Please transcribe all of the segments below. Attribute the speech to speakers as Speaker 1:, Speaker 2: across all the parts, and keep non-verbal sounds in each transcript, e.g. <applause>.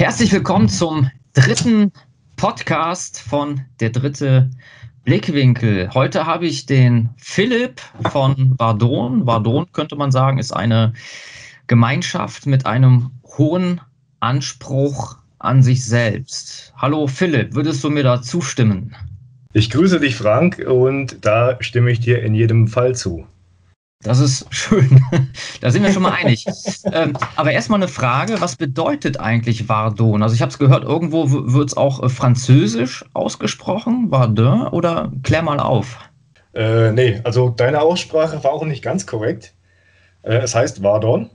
Speaker 1: Herzlich willkommen zum dritten Podcast von Der dritte Blickwinkel. Heute habe ich den Philipp von Vardon. Vardon könnte man sagen, ist eine Gemeinschaft mit einem hohen Anspruch an sich selbst. Hallo Philipp, würdest du mir da zustimmen?
Speaker 2: Ich grüße dich, Frank, und da stimme ich dir in jedem Fall zu.
Speaker 1: Das ist <laughs> schön. da sind wir schon mal einig. ähm, aber erstmal eine Frage: Was bedeutet eigentlich Vardon? Also, ich habe es gehört, irgendwo wird es auch äh, französisch ausgesprochen, Vardon, oder klär mal auf.
Speaker 2: Äh, nee, also deine Aussprache war auch nicht ganz korrekt. Äh, es heißt Vardon.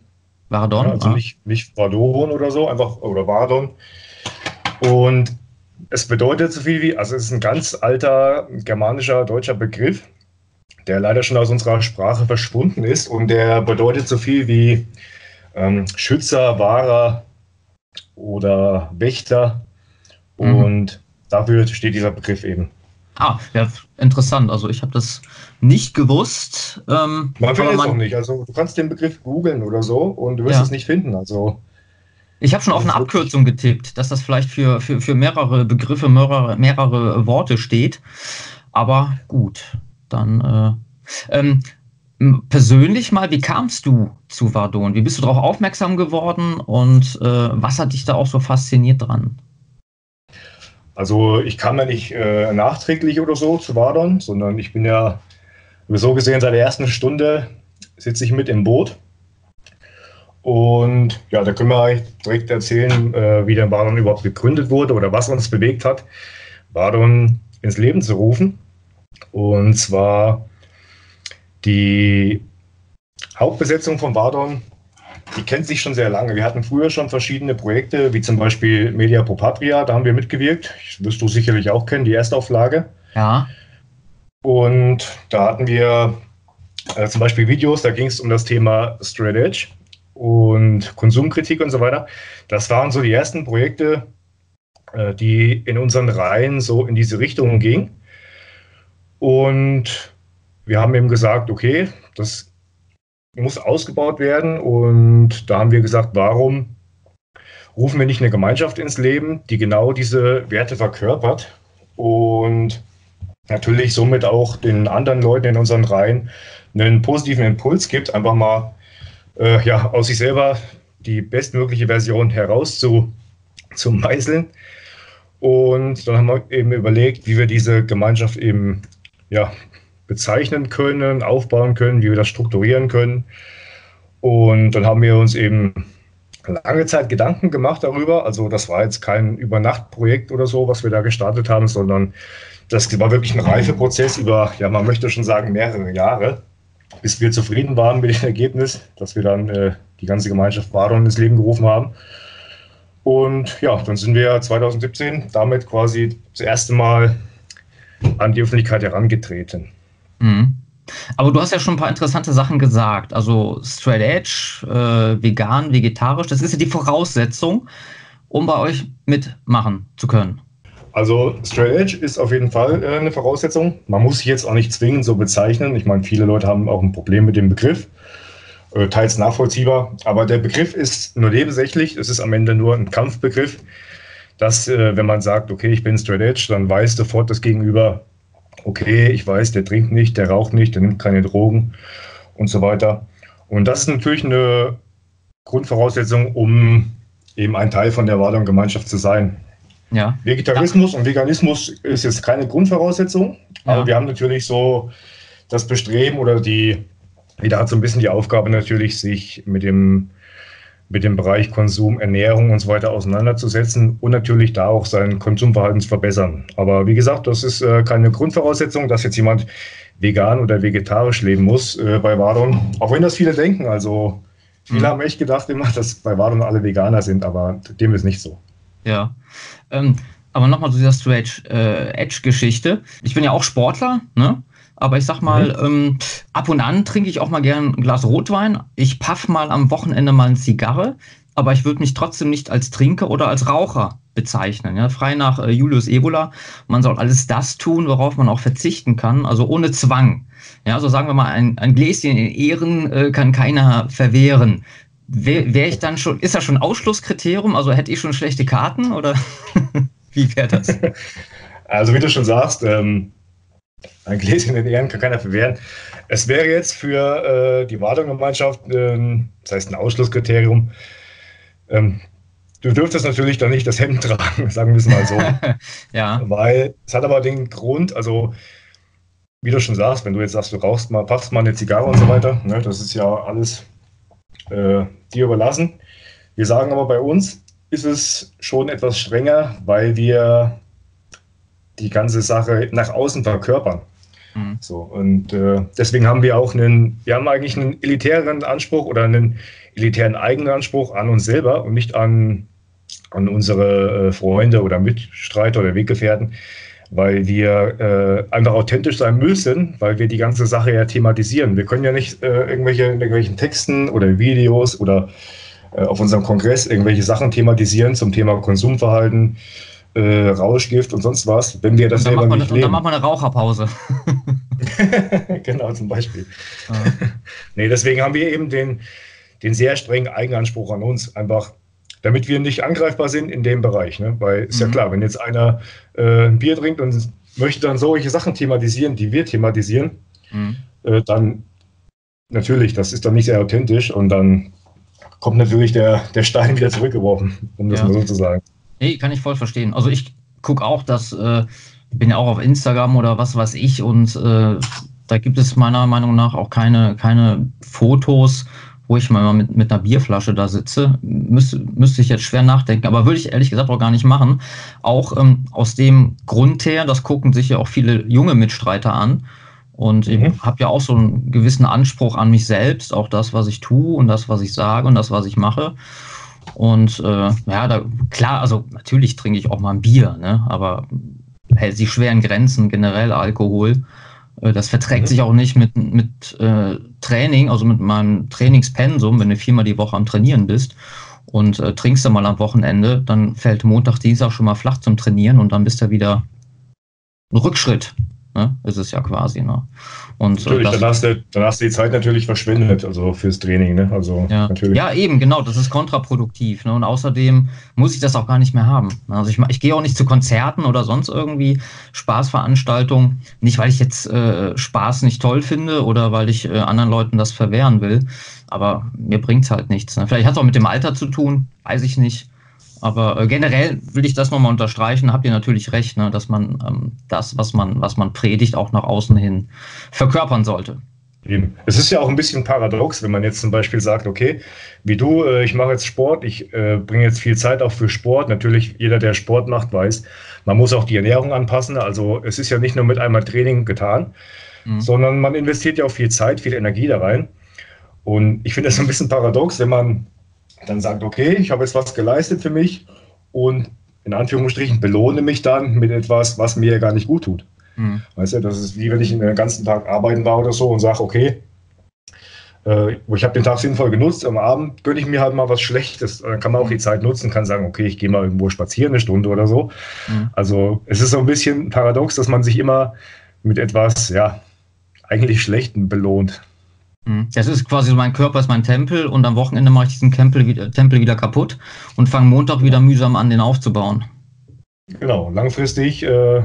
Speaker 1: Vardon?
Speaker 2: Ja, also ah. nicht, nicht Vardon oder so, einfach, oder Vardon. Und es bedeutet so viel wie, also es ist ein ganz alter germanischer, deutscher Begriff der leider schon aus unserer Sprache verschwunden ist und der bedeutet so viel wie ähm, Schützer, Wahrer oder Wächter. Mhm. Und dafür steht dieser Begriff eben.
Speaker 1: Ah, ja, interessant. Also ich habe das nicht gewusst.
Speaker 2: Ähm, man findet es auch nicht. Also du kannst den Begriff googeln oder so und du wirst ja. es nicht finden. Also
Speaker 1: ich habe schon auf eine Abkürzung getippt, dass das vielleicht für, für, für mehrere Begriffe, mehrere, mehrere Worte steht. Aber gut, dann äh, ähm, persönlich mal, wie kamst du zu Vardon? Wie bist du darauf aufmerksam geworden und äh, was hat dich da auch so fasziniert dran?
Speaker 2: Also ich kam ja nicht äh, nachträglich oder so zu Vardon, sondern ich bin ja so gesehen seit der ersten Stunde sitze ich mit im Boot. Und ja, da können wir direkt erzählen, äh, wie der Vardon überhaupt gegründet wurde oder was uns bewegt hat, Vardon ins Leben zu rufen. Und zwar die Hauptbesetzung von Vardon, die kennt sich schon sehr lange. Wir hatten früher schon verschiedene Projekte, wie zum Beispiel Media Pro Patria, da haben wir mitgewirkt. Das wirst du sicherlich auch kennen, die Erstauflage.
Speaker 1: Ja.
Speaker 2: Und da hatten wir äh, zum Beispiel Videos, da ging es um das Thema Straight Edge und Konsumkritik und so weiter. Das waren so die ersten Projekte, äh, die in unseren Reihen so in diese Richtung gingen. Und wir haben eben gesagt, okay, das muss ausgebaut werden. Und da haben wir gesagt, warum rufen wir nicht eine Gemeinschaft ins Leben, die genau diese Werte verkörpert und natürlich somit auch den anderen Leuten in unseren Reihen einen positiven Impuls gibt, einfach mal äh, ja, aus sich selber die bestmögliche Version herauszumeißeln. Und dann haben wir eben überlegt, wie wir diese Gemeinschaft eben ja, bezeichnen können, aufbauen können, wie wir das strukturieren können. Und dann haben wir uns eben lange Zeit Gedanken gemacht darüber. Also das war jetzt kein Übernachtprojekt oder so, was wir da gestartet haben, sondern das war wirklich ein Reifeprozess über, ja, man möchte schon sagen, mehrere Jahre, bis wir zufrieden waren mit dem Ergebnis, dass wir dann äh, die ganze Gemeinschaft Badon ins Leben gerufen haben. Und ja, dann sind wir 2017 damit quasi das erste Mal an die Öffentlichkeit herangetreten.
Speaker 1: Mhm. Aber du hast ja schon ein paar interessante Sachen gesagt. Also Straight Edge, äh, vegan, vegetarisch, das ist ja die Voraussetzung, um bei euch mitmachen zu können.
Speaker 2: Also Straight Edge ist auf jeden Fall äh, eine Voraussetzung. Man muss sich jetzt auch nicht zwingend so bezeichnen. Ich meine, viele Leute haben auch ein Problem mit dem Begriff. Äh, teils nachvollziehbar. Aber der Begriff ist nur nebensächlich. Es ist am Ende nur ein Kampfbegriff dass, äh, wenn man sagt, okay, ich bin Straight Edge, dann weiß sofort das Gegenüber, okay, ich weiß, der trinkt nicht, der raucht nicht, der nimmt keine Drogen und so weiter. Und das ist natürlich eine Grundvoraussetzung, um eben ein Teil von der Wadon-Gemeinschaft zu sein. Ja. Vegetarismus ja. und Veganismus ist jetzt keine Grundvoraussetzung, ja. aber wir haben natürlich so das Bestreben oder die, jeder hat so ein bisschen die Aufgabe natürlich, sich mit dem mit dem Bereich Konsum, Ernährung und so weiter auseinanderzusetzen und natürlich da auch sein Konsumverhalten zu verbessern. Aber wie gesagt, das ist äh, keine Grundvoraussetzung, dass jetzt jemand vegan oder vegetarisch leben muss äh, bei Wadon. Auch wenn das viele denken. Also viele mhm. haben echt gedacht immer, dass bei Wadon alle Veganer sind, aber dem ist nicht so.
Speaker 1: Ja. Ähm, aber nochmal zu dieser Stretch äh, Edge-Geschichte. Ich bin ja auch Sportler, ne? Aber ich sag mal, mhm. ähm, ab und an trinke ich auch mal gern ein Glas Rotwein. Ich paff mal am Wochenende mal eine Zigarre, aber ich würde mich trotzdem nicht als Trinker oder als Raucher bezeichnen. Ja? Frei nach äh, Julius Evola. Man soll alles das tun, worauf man auch verzichten kann, also ohne Zwang. Ja, so sagen wir mal, ein, ein Gläschen in Ehren äh, kann keiner verwehren. wäre wär ich dann schon, ist das schon Ausschlusskriterium? Also hätte ich schon schlechte Karten oder <laughs> wie wäre das? <laughs>
Speaker 2: Also wie du schon sagst, ähm, ein Gläschen in Ehren kann keiner verwehren. Es wäre jetzt für äh, die Wartung-Gemeinschaft, äh, das heißt ein Ausschlusskriterium, ähm, du dürftest natürlich dann nicht das Hemd tragen, <laughs> sagen wir es mal so. <laughs> ja. Weil es hat aber den Grund, also wie du schon sagst, wenn du jetzt sagst, du rauchst mal, paffst mal eine Zigarre und so weiter, ne, das ist ja alles äh, dir überlassen. Wir sagen aber bei uns ist es schon etwas strenger, weil wir die ganze Sache nach außen verkörpern. Mhm. So, und äh, deswegen haben wir auch einen, wir haben eigentlich einen elitären Anspruch oder einen elitären eigenen Anspruch an uns selber und nicht an, an unsere äh, Freunde oder Mitstreiter oder Weggefährten, weil wir äh, einfach authentisch sein müssen, weil wir die ganze Sache ja thematisieren. Wir können ja nicht äh, irgendwelche, irgendwelchen Texten oder Videos oder äh, auf unserem Kongress irgendwelche Sachen thematisieren zum Thema Konsumverhalten, äh, Rauschgift und sonst was, wenn wir das selber nicht leben. Und dann
Speaker 1: machen wir eine Raucherpause. <laughs>
Speaker 2: genau, zum Beispiel. Ah. nee, deswegen haben wir eben den, den sehr strengen Eigenanspruch an uns, einfach damit wir nicht angreifbar sind in dem Bereich. Ne? Weil ist mhm. ja klar, wenn jetzt einer äh, ein Bier trinkt und möchte dann solche Sachen thematisieren, die wir thematisieren, mhm. äh, dann natürlich, das ist dann nicht sehr authentisch und dann kommt natürlich der, der Stein wieder zurückgeworfen, um das ja. mal so zu sagen.
Speaker 1: Nee, kann ich voll verstehen. Also ich gucke auch, dass, äh, bin ja auch auf Instagram oder was weiß ich und äh, da gibt es meiner Meinung nach auch keine, keine Fotos, wo ich mal mit, mit einer Bierflasche da sitze. Müsste, müsste ich jetzt schwer nachdenken, aber würde ich ehrlich gesagt auch gar nicht machen. Auch ähm, aus dem Grund her, das gucken sich ja auch viele junge Mitstreiter an. Und mhm. ich habe ja auch so einen gewissen Anspruch an mich selbst, auch das, was ich tue und das, was ich sage und das, was ich mache. Und äh, ja, da, klar, also natürlich trinke ich auch mal ein Bier, ne? aber hält sich schwer in Grenzen, generell Alkohol. Äh, das verträgt mhm. sich auch nicht mit, mit äh, Training, also mit meinem Trainingspensum, wenn du viermal die Woche am Trainieren bist und äh, trinkst du mal am Wochenende, dann fällt Montag, Dienstag schon mal flach zum Trainieren und dann bist du wieder ein Rückschritt. Ne? Ist es ja quasi. Ne?
Speaker 2: Und, natürlich, das, dann, hast du, dann hast du die Zeit natürlich verschwendet, also fürs Training. Ne? Also
Speaker 1: ja.
Speaker 2: natürlich.
Speaker 1: ja, eben, genau, das ist kontraproduktiv. Ne? Und außerdem muss ich das auch gar nicht mehr haben. Also ich, ich gehe auch nicht zu Konzerten oder sonst irgendwie Spaßveranstaltungen. Nicht, weil ich jetzt äh, Spaß nicht toll finde oder weil ich äh, anderen Leuten das verwehren will. Aber mir bringt es halt nichts. Ne? Vielleicht hat es auch mit dem Alter zu tun, weiß ich nicht. Aber äh, generell will ich das nochmal unterstreichen, habt ihr natürlich recht, ne, dass man ähm, das, was man, was man predigt, auch nach außen hin verkörpern sollte.
Speaker 2: Eben. Es ist ja auch ein bisschen paradox, wenn man jetzt zum Beispiel sagt, okay, wie du, äh, ich mache jetzt Sport, ich äh, bringe jetzt viel Zeit auch für Sport. Natürlich, jeder, der Sport macht, weiß, man muss auch die Ernährung anpassen. Also es ist ja nicht nur mit einmal Training getan, mhm. sondern man investiert ja auch viel Zeit, viel Energie da rein. Und ich finde das ein bisschen paradox, wenn man dann sagt, okay, ich habe jetzt was geleistet für mich und in Anführungsstrichen belohne mich dann mit etwas, was mir gar nicht gut tut. Mhm. Weißt du, das ist wie wenn ich den ganzen Tag arbeiten war oder so und sage, okay, äh, ich habe den Tag sinnvoll genutzt, am Abend gönne ich mir halt mal was Schlechtes. Dann kann man auch die Zeit nutzen, kann sagen, okay, ich gehe mal irgendwo spazieren eine Stunde oder so. Mhm. Also es ist so ein bisschen paradox, dass man sich immer mit etwas, ja, eigentlich Schlechten belohnt.
Speaker 1: Mhm. Das ist quasi so, mein Körper ist mein Tempel und am Wochenende mache ich diesen Tempel wieder, Tempel wieder kaputt und fange Montag wieder mühsam an, den aufzubauen.
Speaker 2: Genau, langfristig äh,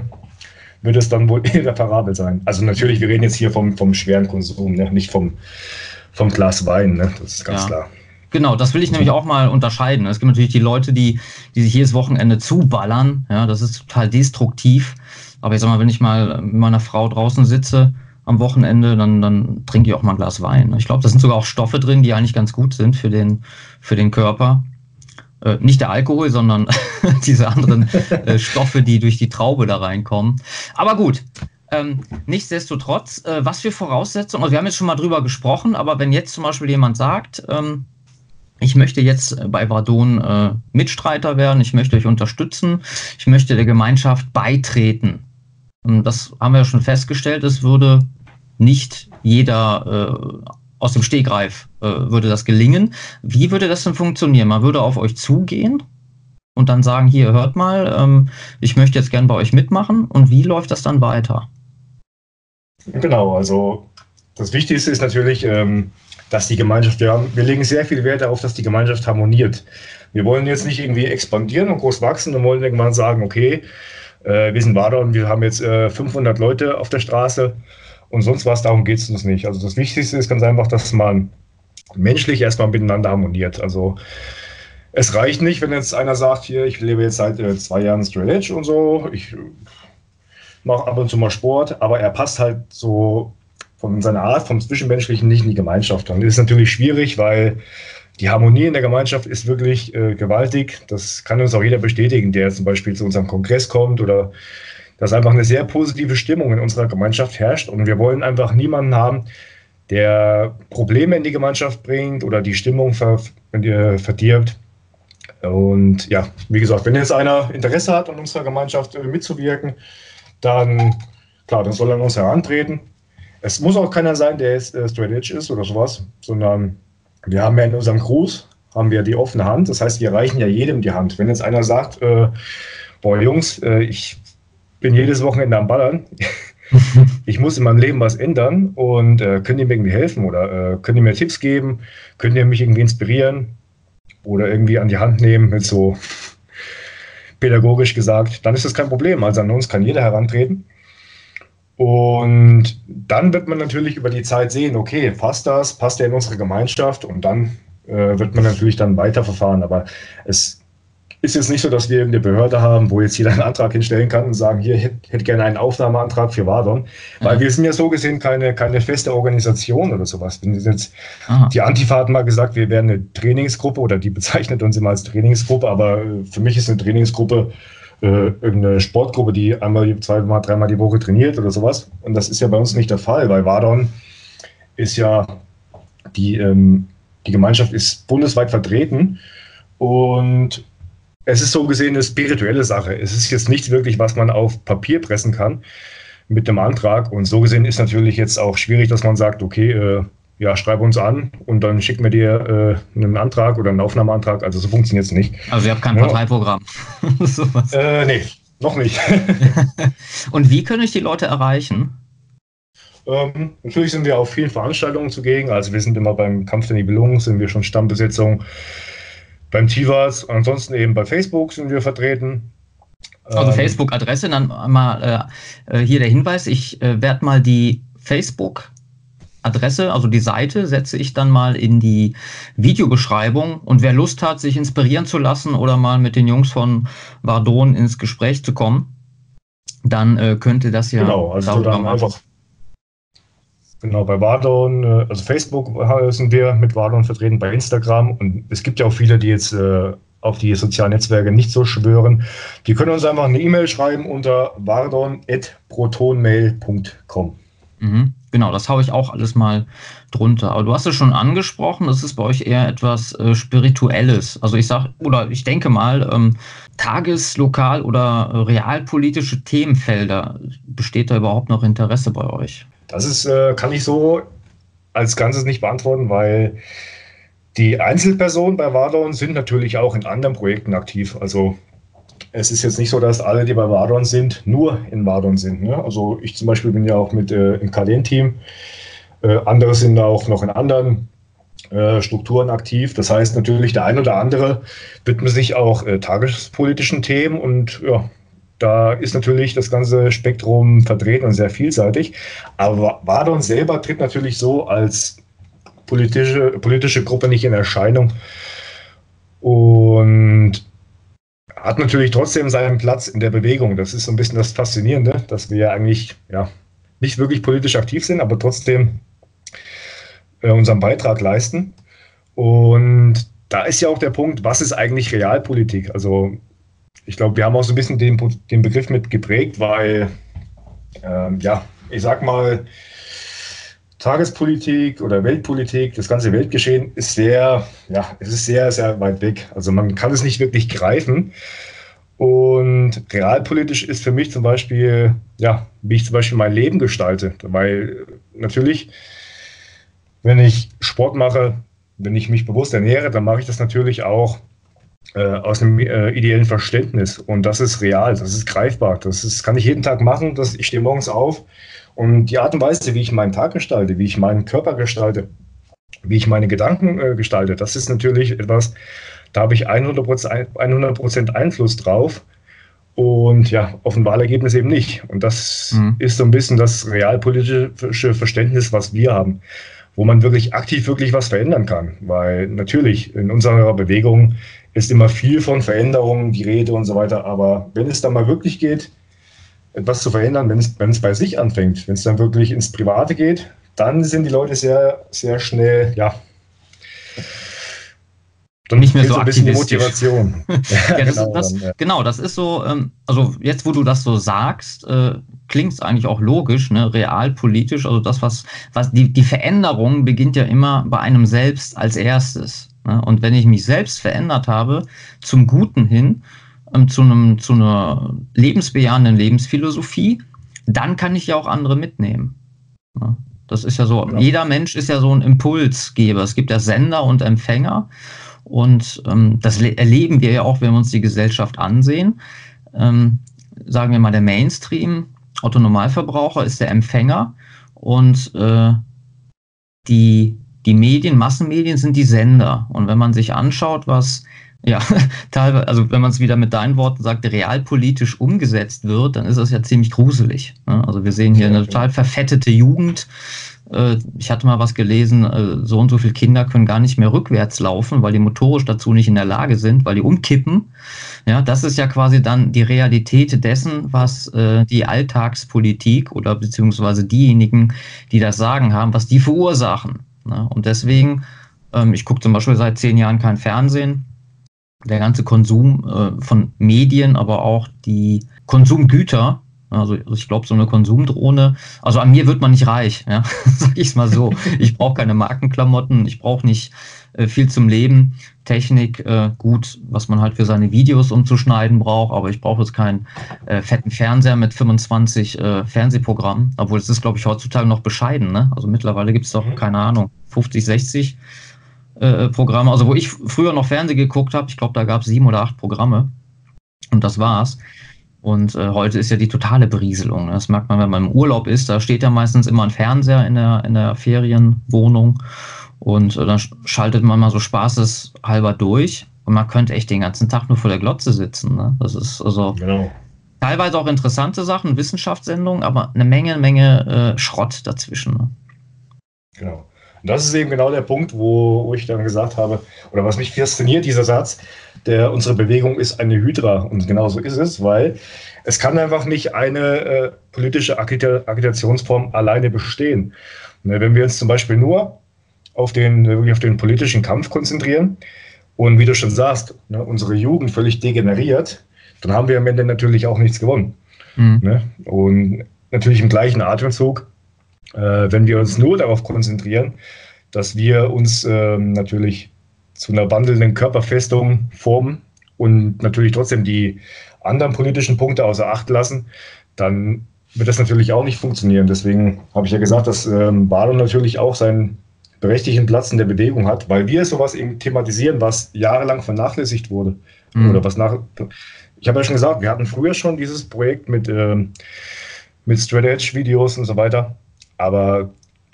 Speaker 2: wird es dann wohl <laughs> irreparabel sein. Also natürlich, wir reden jetzt hier vom, vom schweren Konsum, ne? nicht vom, vom Glas Wein, ne? das ist ganz ja. klar.
Speaker 1: Genau, das will ich nämlich auch mal unterscheiden. Es gibt natürlich die Leute, die, die sich jedes Wochenende zuballern. Ja, das ist total destruktiv. Aber ich sag mal, wenn ich mal mit meiner Frau draußen sitze, am Wochenende, dann, dann trinke ich auch mal ein Glas Wein. Ich glaube, da sind sogar auch Stoffe drin, die eigentlich ganz gut sind für den, für den Körper. Äh, nicht der Alkohol, sondern <laughs> diese anderen äh, <laughs> Stoffe, die durch die Traube da reinkommen. Aber gut, ähm, nichtsdestotrotz, äh, was für Voraussetzungen, also wir haben jetzt schon mal drüber gesprochen, aber wenn jetzt zum Beispiel jemand sagt, ähm, ich möchte jetzt bei Vardon äh, Mitstreiter werden, ich möchte euch unterstützen, ich möchte der Gemeinschaft beitreten. Ähm, das haben wir ja schon festgestellt, es würde nicht jeder äh, aus dem Stegreif äh, würde das gelingen. Wie würde das denn funktionieren? Man würde auf euch zugehen und dann sagen, hier, hört mal, ähm, ich möchte jetzt gern bei euch mitmachen. Und wie läuft das dann weiter?
Speaker 2: Genau, also das Wichtigste ist natürlich, ähm, dass die Gemeinschaft, wir, haben, wir legen sehr viel Wert darauf, dass die Gemeinschaft harmoniert. Wir wollen jetzt nicht irgendwie expandieren und groß wachsen und wollen irgendwann sagen, okay, äh, wir sind Wader und wir haben jetzt äh, 500 Leute auf der Straße und sonst was, darum geht es uns nicht. Also das Wichtigste ist ganz einfach, dass man menschlich erstmal miteinander harmoniert. Also es reicht nicht, wenn jetzt einer sagt, hier, ich lebe jetzt seit äh, zwei Jahren Straight Edge und so, ich mache ab und zu mal Sport, aber er passt halt so von seiner Art, vom Zwischenmenschlichen nicht in die Gemeinschaft. Dann ist es natürlich schwierig, weil die Harmonie in der Gemeinschaft ist wirklich äh, gewaltig. Das kann uns auch jeder bestätigen, der zum Beispiel zu unserem Kongress kommt oder dass einfach eine sehr positive Stimmung in unserer Gemeinschaft herrscht. Und wir wollen einfach niemanden haben, der Probleme in die Gemeinschaft bringt oder die Stimmung ver äh, verdirbt. Und ja, wie gesagt, wenn jetzt einer Interesse hat, an unserer Gemeinschaft äh, mitzuwirken, dann klar, dann soll er an uns herantreten. Es muss auch keiner sein, der jetzt äh, Straight Edge ist oder sowas, sondern wir haben ja in unserem Gruß haben wir die offene Hand. Das heißt, wir reichen ja jedem die Hand. Wenn jetzt einer sagt, äh, boah Jungs, äh, ich bin jedes Wochenende am Ballern, <laughs> ich muss in meinem Leben was ändern und äh, könnt ihr mir irgendwie helfen oder äh, könnt ihr mir Tipps geben, könnt ihr mich irgendwie inspirieren oder irgendwie an die Hand nehmen mit so pädagogisch gesagt, dann ist das kein Problem. Also an uns kann jeder herantreten. Und dann wird man natürlich über die Zeit sehen, okay, passt das, passt der in unsere Gemeinschaft und dann äh, wird man natürlich dann weiterverfahren. Aber es ist jetzt nicht so, dass wir eine Behörde haben, wo jetzt jeder einen Antrag hinstellen kann und sagen, hier hätte hätt gerne einen Aufnahmeantrag für Wadern, weil mhm. wir sind ja so gesehen keine, keine feste Organisation oder sowas. Wenn jetzt die Antifa hat mal gesagt, wir wären eine Trainingsgruppe oder die bezeichnet uns immer als Trainingsgruppe, aber für mich ist eine Trainingsgruppe äh, irgendeine Sportgruppe, die einmal, zweimal, dreimal die Woche trainiert oder sowas. Und das ist ja bei uns nicht der Fall, weil Wadern ist ja die, ähm, die Gemeinschaft ist bundesweit vertreten und es ist so gesehen eine spirituelle Sache. Es ist jetzt nicht wirklich, was man auf Papier pressen kann mit dem Antrag. Und so gesehen ist natürlich jetzt auch schwierig, dass man sagt, okay, äh, ja, schreib uns an und dann schicken wir dir äh, einen Antrag oder einen Aufnahmeantrag. Also so funktioniert es nicht.
Speaker 1: Also ihr habt kein ja. Parteiprogramm. <laughs>
Speaker 2: äh, nee, noch nicht. <laughs>
Speaker 1: und wie können euch die Leute erreichen?
Speaker 2: Ähm, natürlich sind wir auf vielen Veranstaltungen zugegen. Also wir sind immer beim Kampf der Nibelungen, sind wir schon Stammbesetzung beim Tivas. Ansonsten eben bei Facebook sind wir vertreten.
Speaker 1: Also ähm, Facebook-Adresse, dann mal äh, äh, hier der Hinweis, ich äh, werde mal die Facebook-Adresse, also die Seite, setze ich dann mal in die Videobeschreibung. Und wer Lust hat, sich inspirieren zu lassen oder mal mit den Jungs von Vardon ins Gespräch zu kommen, dann äh, könnte das ja
Speaker 2: genau, also dann einfach Genau, bei Vardon, äh, also Facebook sind wir mit Vardon vertreten, bei Instagram. Und es gibt ja auch viele, die jetzt äh, auf die sozialen Netzwerke nicht so schwören. Die können uns einfach eine E-Mail schreiben unter vardon.protonmail.com.
Speaker 1: Mhm, genau, das haue ich auch alles mal drunter. Aber du hast es schon angesprochen, das ist bei euch eher etwas äh, Spirituelles. Also ich sage, oder ich denke mal, ähm, tages-, lokal- oder äh, realpolitische Themenfelder, besteht da überhaupt noch Interesse bei euch?
Speaker 2: Das ist, äh, kann ich so als Ganzes nicht beantworten, weil die Einzelpersonen bei Vardon sind natürlich auch in anderen Projekten aktiv. Also es ist jetzt nicht so, dass alle, die bei Vardon sind, nur in Vardon sind. Ne? Also ich zum Beispiel bin ja auch mit äh, im Kalen-Team. Äh, andere sind auch noch in anderen äh, Strukturen aktiv. Das heißt natürlich, der ein oder andere widmet sich auch äh, tagespolitischen Themen und ja, da ist natürlich das ganze Spektrum vertreten und sehr vielseitig. Aber Wadon selber tritt natürlich so als politische, politische Gruppe nicht in Erscheinung und hat natürlich trotzdem seinen Platz in der Bewegung. Das ist so ein bisschen das Faszinierende, dass wir eigentlich ja, nicht wirklich politisch aktiv sind, aber trotzdem äh, unseren Beitrag leisten. Und da ist ja auch der Punkt, was ist eigentlich Realpolitik? Also ich glaube, wir haben auch so ein bisschen den, den Begriff mit geprägt, weil, ähm, ja, ich sag mal, Tagespolitik oder Weltpolitik, das ganze Weltgeschehen ist sehr, ja, es ist sehr, sehr weit weg. Also man kann es nicht wirklich greifen. Und realpolitisch ist für mich zum Beispiel, ja, wie ich zum Beispiel mein Leben gestalte. Weil natürlich, wenn ich Sport mache, wenn ich mich bewusst ernähre, dann mache ich das natürlich auch äh, aus einem äh, ideellen Verständnis. Und das ist real, das ist greifbar. Das ist, kann ich jeden Tag machen. Das, ich stehe morgens auf und die Art und Weise, wie ich meinen Tag gestalte, wie ich meinen Körper gestalte, wie ich meine Gedanken äh, gestalte, das ist natürlich etwas, da habe ich 100%, 100 Einfluss drauf. Und ja, auf ein Wahlergebnis eben nicht. Und das mhm. ist so ein bisschen das realpolitische Verständnis, was wir haben, wo man wirklich aktiv wirklich was verändern kann. Weil natürlich in unserer Bewegung ist immer viel von Veränderungen die Rede und so weiter. Aber wenn es dann mal wirklich geht, etwas zu verändern, wenn es, wenn es bei sich anfängt, wenn es dann wirklich ins Private geht, dann sind die Leute sehr, sehr schnell, ja,
Speaker 1: dann nicht mehr so, so ein bisschen Motivation. ja, <laughs> ja, das, <laughs> genau, das, dann, ja. genau, das ist so, ähm, also jetzt, wo du das so sagst, äh, klingt es eigentlich auch logisch, ne? realpolitisch. Also das, was, was die, die Veränderung beginnt ja immer bei einem selbst als erstes. Ne? Und wenn ich mich selbst verändert habe, zum Guten hin, ähm, zu, einem, zu einer lebensbejahenden Lebensphilosophie, dann kann ich ja auch andere mitnehmen. Ne? Das ist ja so, ja. jeder Mensch ist ja so ein Impulsgeber. Es gibt ja Sender und Empfänger. Und ähm, das erleben wir ja auch, wenn wir uns die Gesellschaft ansehen. Ähm, sagen wir mal, der Mainstream, Autonormalverbraucher ist der Empfänger und äh, die, die Medien, Massenmedien sind die Sender. Und wenn man sich anschaut, was ja, <laughs> teilweise, also wenn man es wieder mit deinen Worten sagt, realpolitisch umgesetzt wird, dann ist das ja ziemlich gruselig. Ne? Also wir sehen hier eine total verfettete Jugend. Äh, ich hatte mal was gelesen, äh, so und so viele Kinder können gar nicht mehr rückwärts laufen, weil die motorisch dazu nicht in der Lage sind, weil die umkippen. Ja, das ist ja quasi dann die Realität dessen, was äh, die Alltagspolitik oder beziehungsweise diejenigen, die das Sagen haben, was die verursachen. Ne? Und deswegen, ähm, ich gucke zum Beispiel seit zehn Jahren kein Fernsehen der ganze Konsum äh, von Medien, aber auch die Konsumgüter. Also ich glaube, so eine Konsumdrohne, also an mir wird man nicht reich, ja, <laughs> sag ich es mal so. Ich brauche keine Markenklamotten, ich brauche nicht äh, viel zum Leben. Technik, äh, gut, was man halt für seine Videos umzuschneiden braucht, aber ich brauche jetzt keinen äh, fetten Fernseher mit 25 äh, Fernsehprogrammen, obwohl es ist, glaube ich, heutzutage noch bescheiden. Ne? Also mittlerweile gibt es doch, keine Ahnung, 50, 60 äh, Programme. Also wo ich früher noch Fernsehen geguckt habe, ich glaube, da gab es sieben oder acht Programme. Und das war's. Und äh, heute ist ja die totale Berieselung. Das merkt man, wenn man im Urlaub ist. Da steht ja meistens immer ein Fernseher in der, in der Ferienwohnung. Und äh, dann schaltet man mal so spaßeshalber durch. Und man könnte echt den ganzen Tag nur vor der Glotze sitzen. Ne? Das ist also genau. teilweise auch interessante Sachen, Wissenschaftssendungen, aber eine Menge, Menge äh, Schrott dazwischen. Ne?
Speaker 2: Genau. Und das ist eben genau der Punkt, wo, wo ich dann gesagt habe, oder was mich fasziniert, dieser Satz, der unsere Bewegung ist eine Hydra. Und genau so ist es, weil es kann einfach nicht eine äh, politische Agitationsform alleine bestehen. Ne, wenn wir uns zum Beispiel nur auf den, wirklich auf den politischen Kampf konzentrieren und wie du schon sagst, ne, unsere Jugend völlig degeneriert, dann haben wir am Ende natürlich auch nichts gewonnen. Mhm. Ne? Und natürlich im gleichen Atemzug wenn wir uns nur darauf konzentrieren, dass wir uns ähm, natürlich zu einer wandelnden Körperfestung formen und natürlich trotzdem die anderen politischen Punkte außer Acht lassen, dann wird das natürlich auch nicht funktionieren. Deswegen habe ich ja gesagt, dass ähm, Bado natürlich auch seinen berechtigten Platz in der Bewegung hat, weil wir sowas eben thematisieren, was jahrelang vernachlässigt wurde. Mhm. Oder was nach. Ich habe ja schon gesagt, wir hatten früher schon dieses Projekt mit, ähm, mit Straight Edge Videos und so weiter. Aber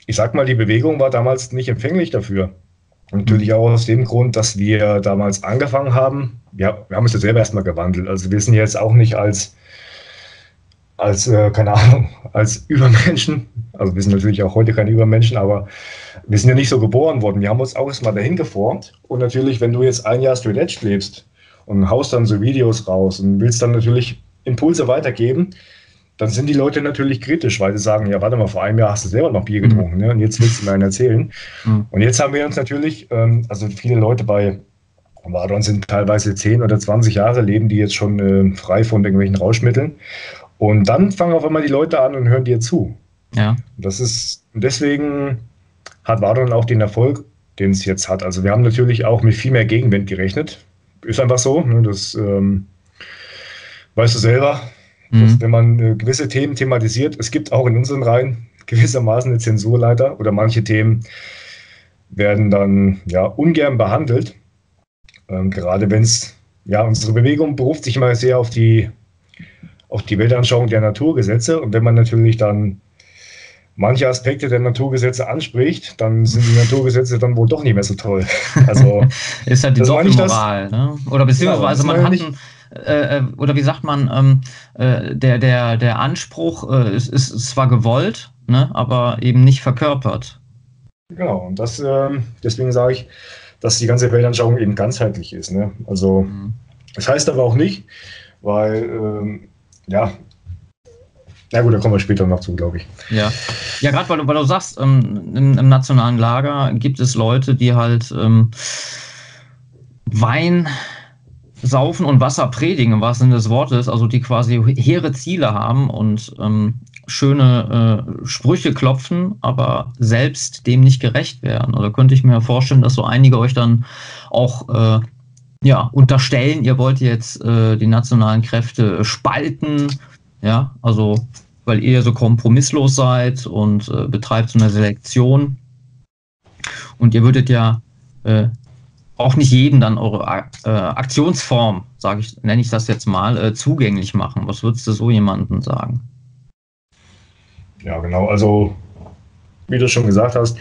Speaker 2: ich sag mal, die Bewegung war damals nicht empfänglich dafür. natürlich auch aus dem Grund, dass wir damals angefangen haben. Ja, wir haben uns ja selber erstmal gewandelt. Also wir sind jetzt auch nicht als, als äh, keine Ahnung, <laughs> als Übermenschen. Also wir sind natürlich auch heute keine Übermenschen, aber wir sind ja nicht so geboren worden. Wir haben uns auch erstmal dahin geformt. Und natürlich, wenn du jetzt ein Jahr Straight Edge lebst und haust dann so Videos raus und willst dann natürlich Impulse weitergeben, dann sind die Leute natürlich kritisch, weil sie sagen, ja, warte mal, vor einem Jahr hast du selber noch Bier getrunken, mhm. ne? und jetzt willst du mir einen erzählen. Mhm. Und jetzt haben wir uns natürlich, ähm, also viele Leute bei Wadon sind teilweise 10 oder 20 Jahre, leben die jetzt schon äh, frei von irgendwelchen Rauschmitteln. Und dann fangen auf einmal die Leute an und hören dir zu. Ja. Das ist, deswegen hat Wadon auch den Erfolg, den es jetzt hat. Also wir haben natürlich auch mit viel mehr Gegenwind gerechnet. Ist einfach so. Ne? Das ähm, weißt du selber, Mhm. wenn man äh, gewisse Themen thematisiert, es gibt auch in unseren Reihen gewissermaßen eine Zensurleiter oder manche Themen werden dann ja ungern behandelt. Ähm, gerade wenn es, ja, unsere Bewegung beruft sich immer sehr auf die, auf die Weltanschauung der Naturgesetze und wenn man natürlich dann manche Aspekte der Naturgesetze anspricht, dann sind die Naturgesetze dann wohl doch nicht mehr so toll. <laughs> Also
Speaker 1: ist halt die Doppelmoral, ne? Oder beziehungsweise ja, man hat einen, äh, äh, oder wie sagt man, ähm, äh, der, der, der Anspruch äh, ist, ist zwar gewollt, ne, aber eben nicht verkörpert.
Speaker 2: Genau, und das, ähm, deswegen sage ich, dass die ganze Weltanschauung eben ganzheitlich ist. Ne? Also, mhm. das heißt aber auch nicht, weil, ähm, ja, na gut, da kommen wir später noch zu, glaube ich.
Speaker 1: Ja, ja gerade weil, du, weil du sagst, ähm, im, im, nationalen Lager gibt es Leute, die halt ähm, Wein saufen und Wasser predigen, im wahrsten Sinne des Wortes, also die quasi hehre Ziele haben und ähm, schöne äh, Sprüche klopfen, aber selbst dem nicht gerecht werden. Oder könnte ich mir vorstellen, dass so einige euch dann auch äh, ja, unterstellen, ihr wollt jetzt äh, die nationalen Kräfte spalten, ja, also weil ihr so kompromisslos seid und äh, betreibt so eine Selektion. Und ihr würdet ja äh, auch nicht jedem dann eure äh, Aktionsform, sage ich, nenne ich das jetzt mal, äh, zugänglich machen. Was würdest du so jemandem sagen?
Speaker 2: Ja, genau. Also, wie du schon gesagt hast,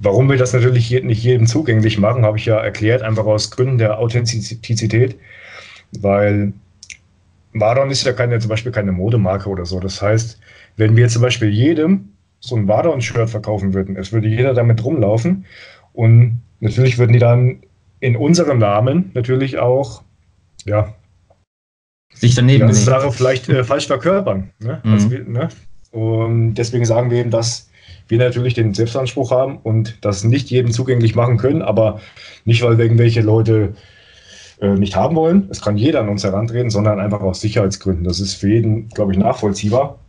Speaker 2: warum wir das natürlich nicht jedem zugänglich machen, habe ich ja erklärt, einfach aus Gründen der Authentizität, weil Vardon ist ja keine, zum Beispiel keine Modemarke oder so. Das heißt, wenn wir zum Beispiel jedem so ein Vardon-Shirt verkaufen würden, es würde jeder damit rumlaufen und natürlich würden die dann in unserem Namen natürlich auch, ja,
Speaker 1: sich daneben
Speaker 2: die Sache vielleicht äh, falsch verkörpern. Ne? Mhm. Also, ne? Und deswegen sagen wir eben, dass wir natürlich den Selbstanspruch haben und das nicht jedem zugänglich machen können, aber nicht, weil irgendwelche Leute äh, nicht haben wollen. Es kann jeder an uns herantreten, sondern einfach aus Sicherheitsgründen. Das ist für jeden, glaube ich, nachvollziehbar,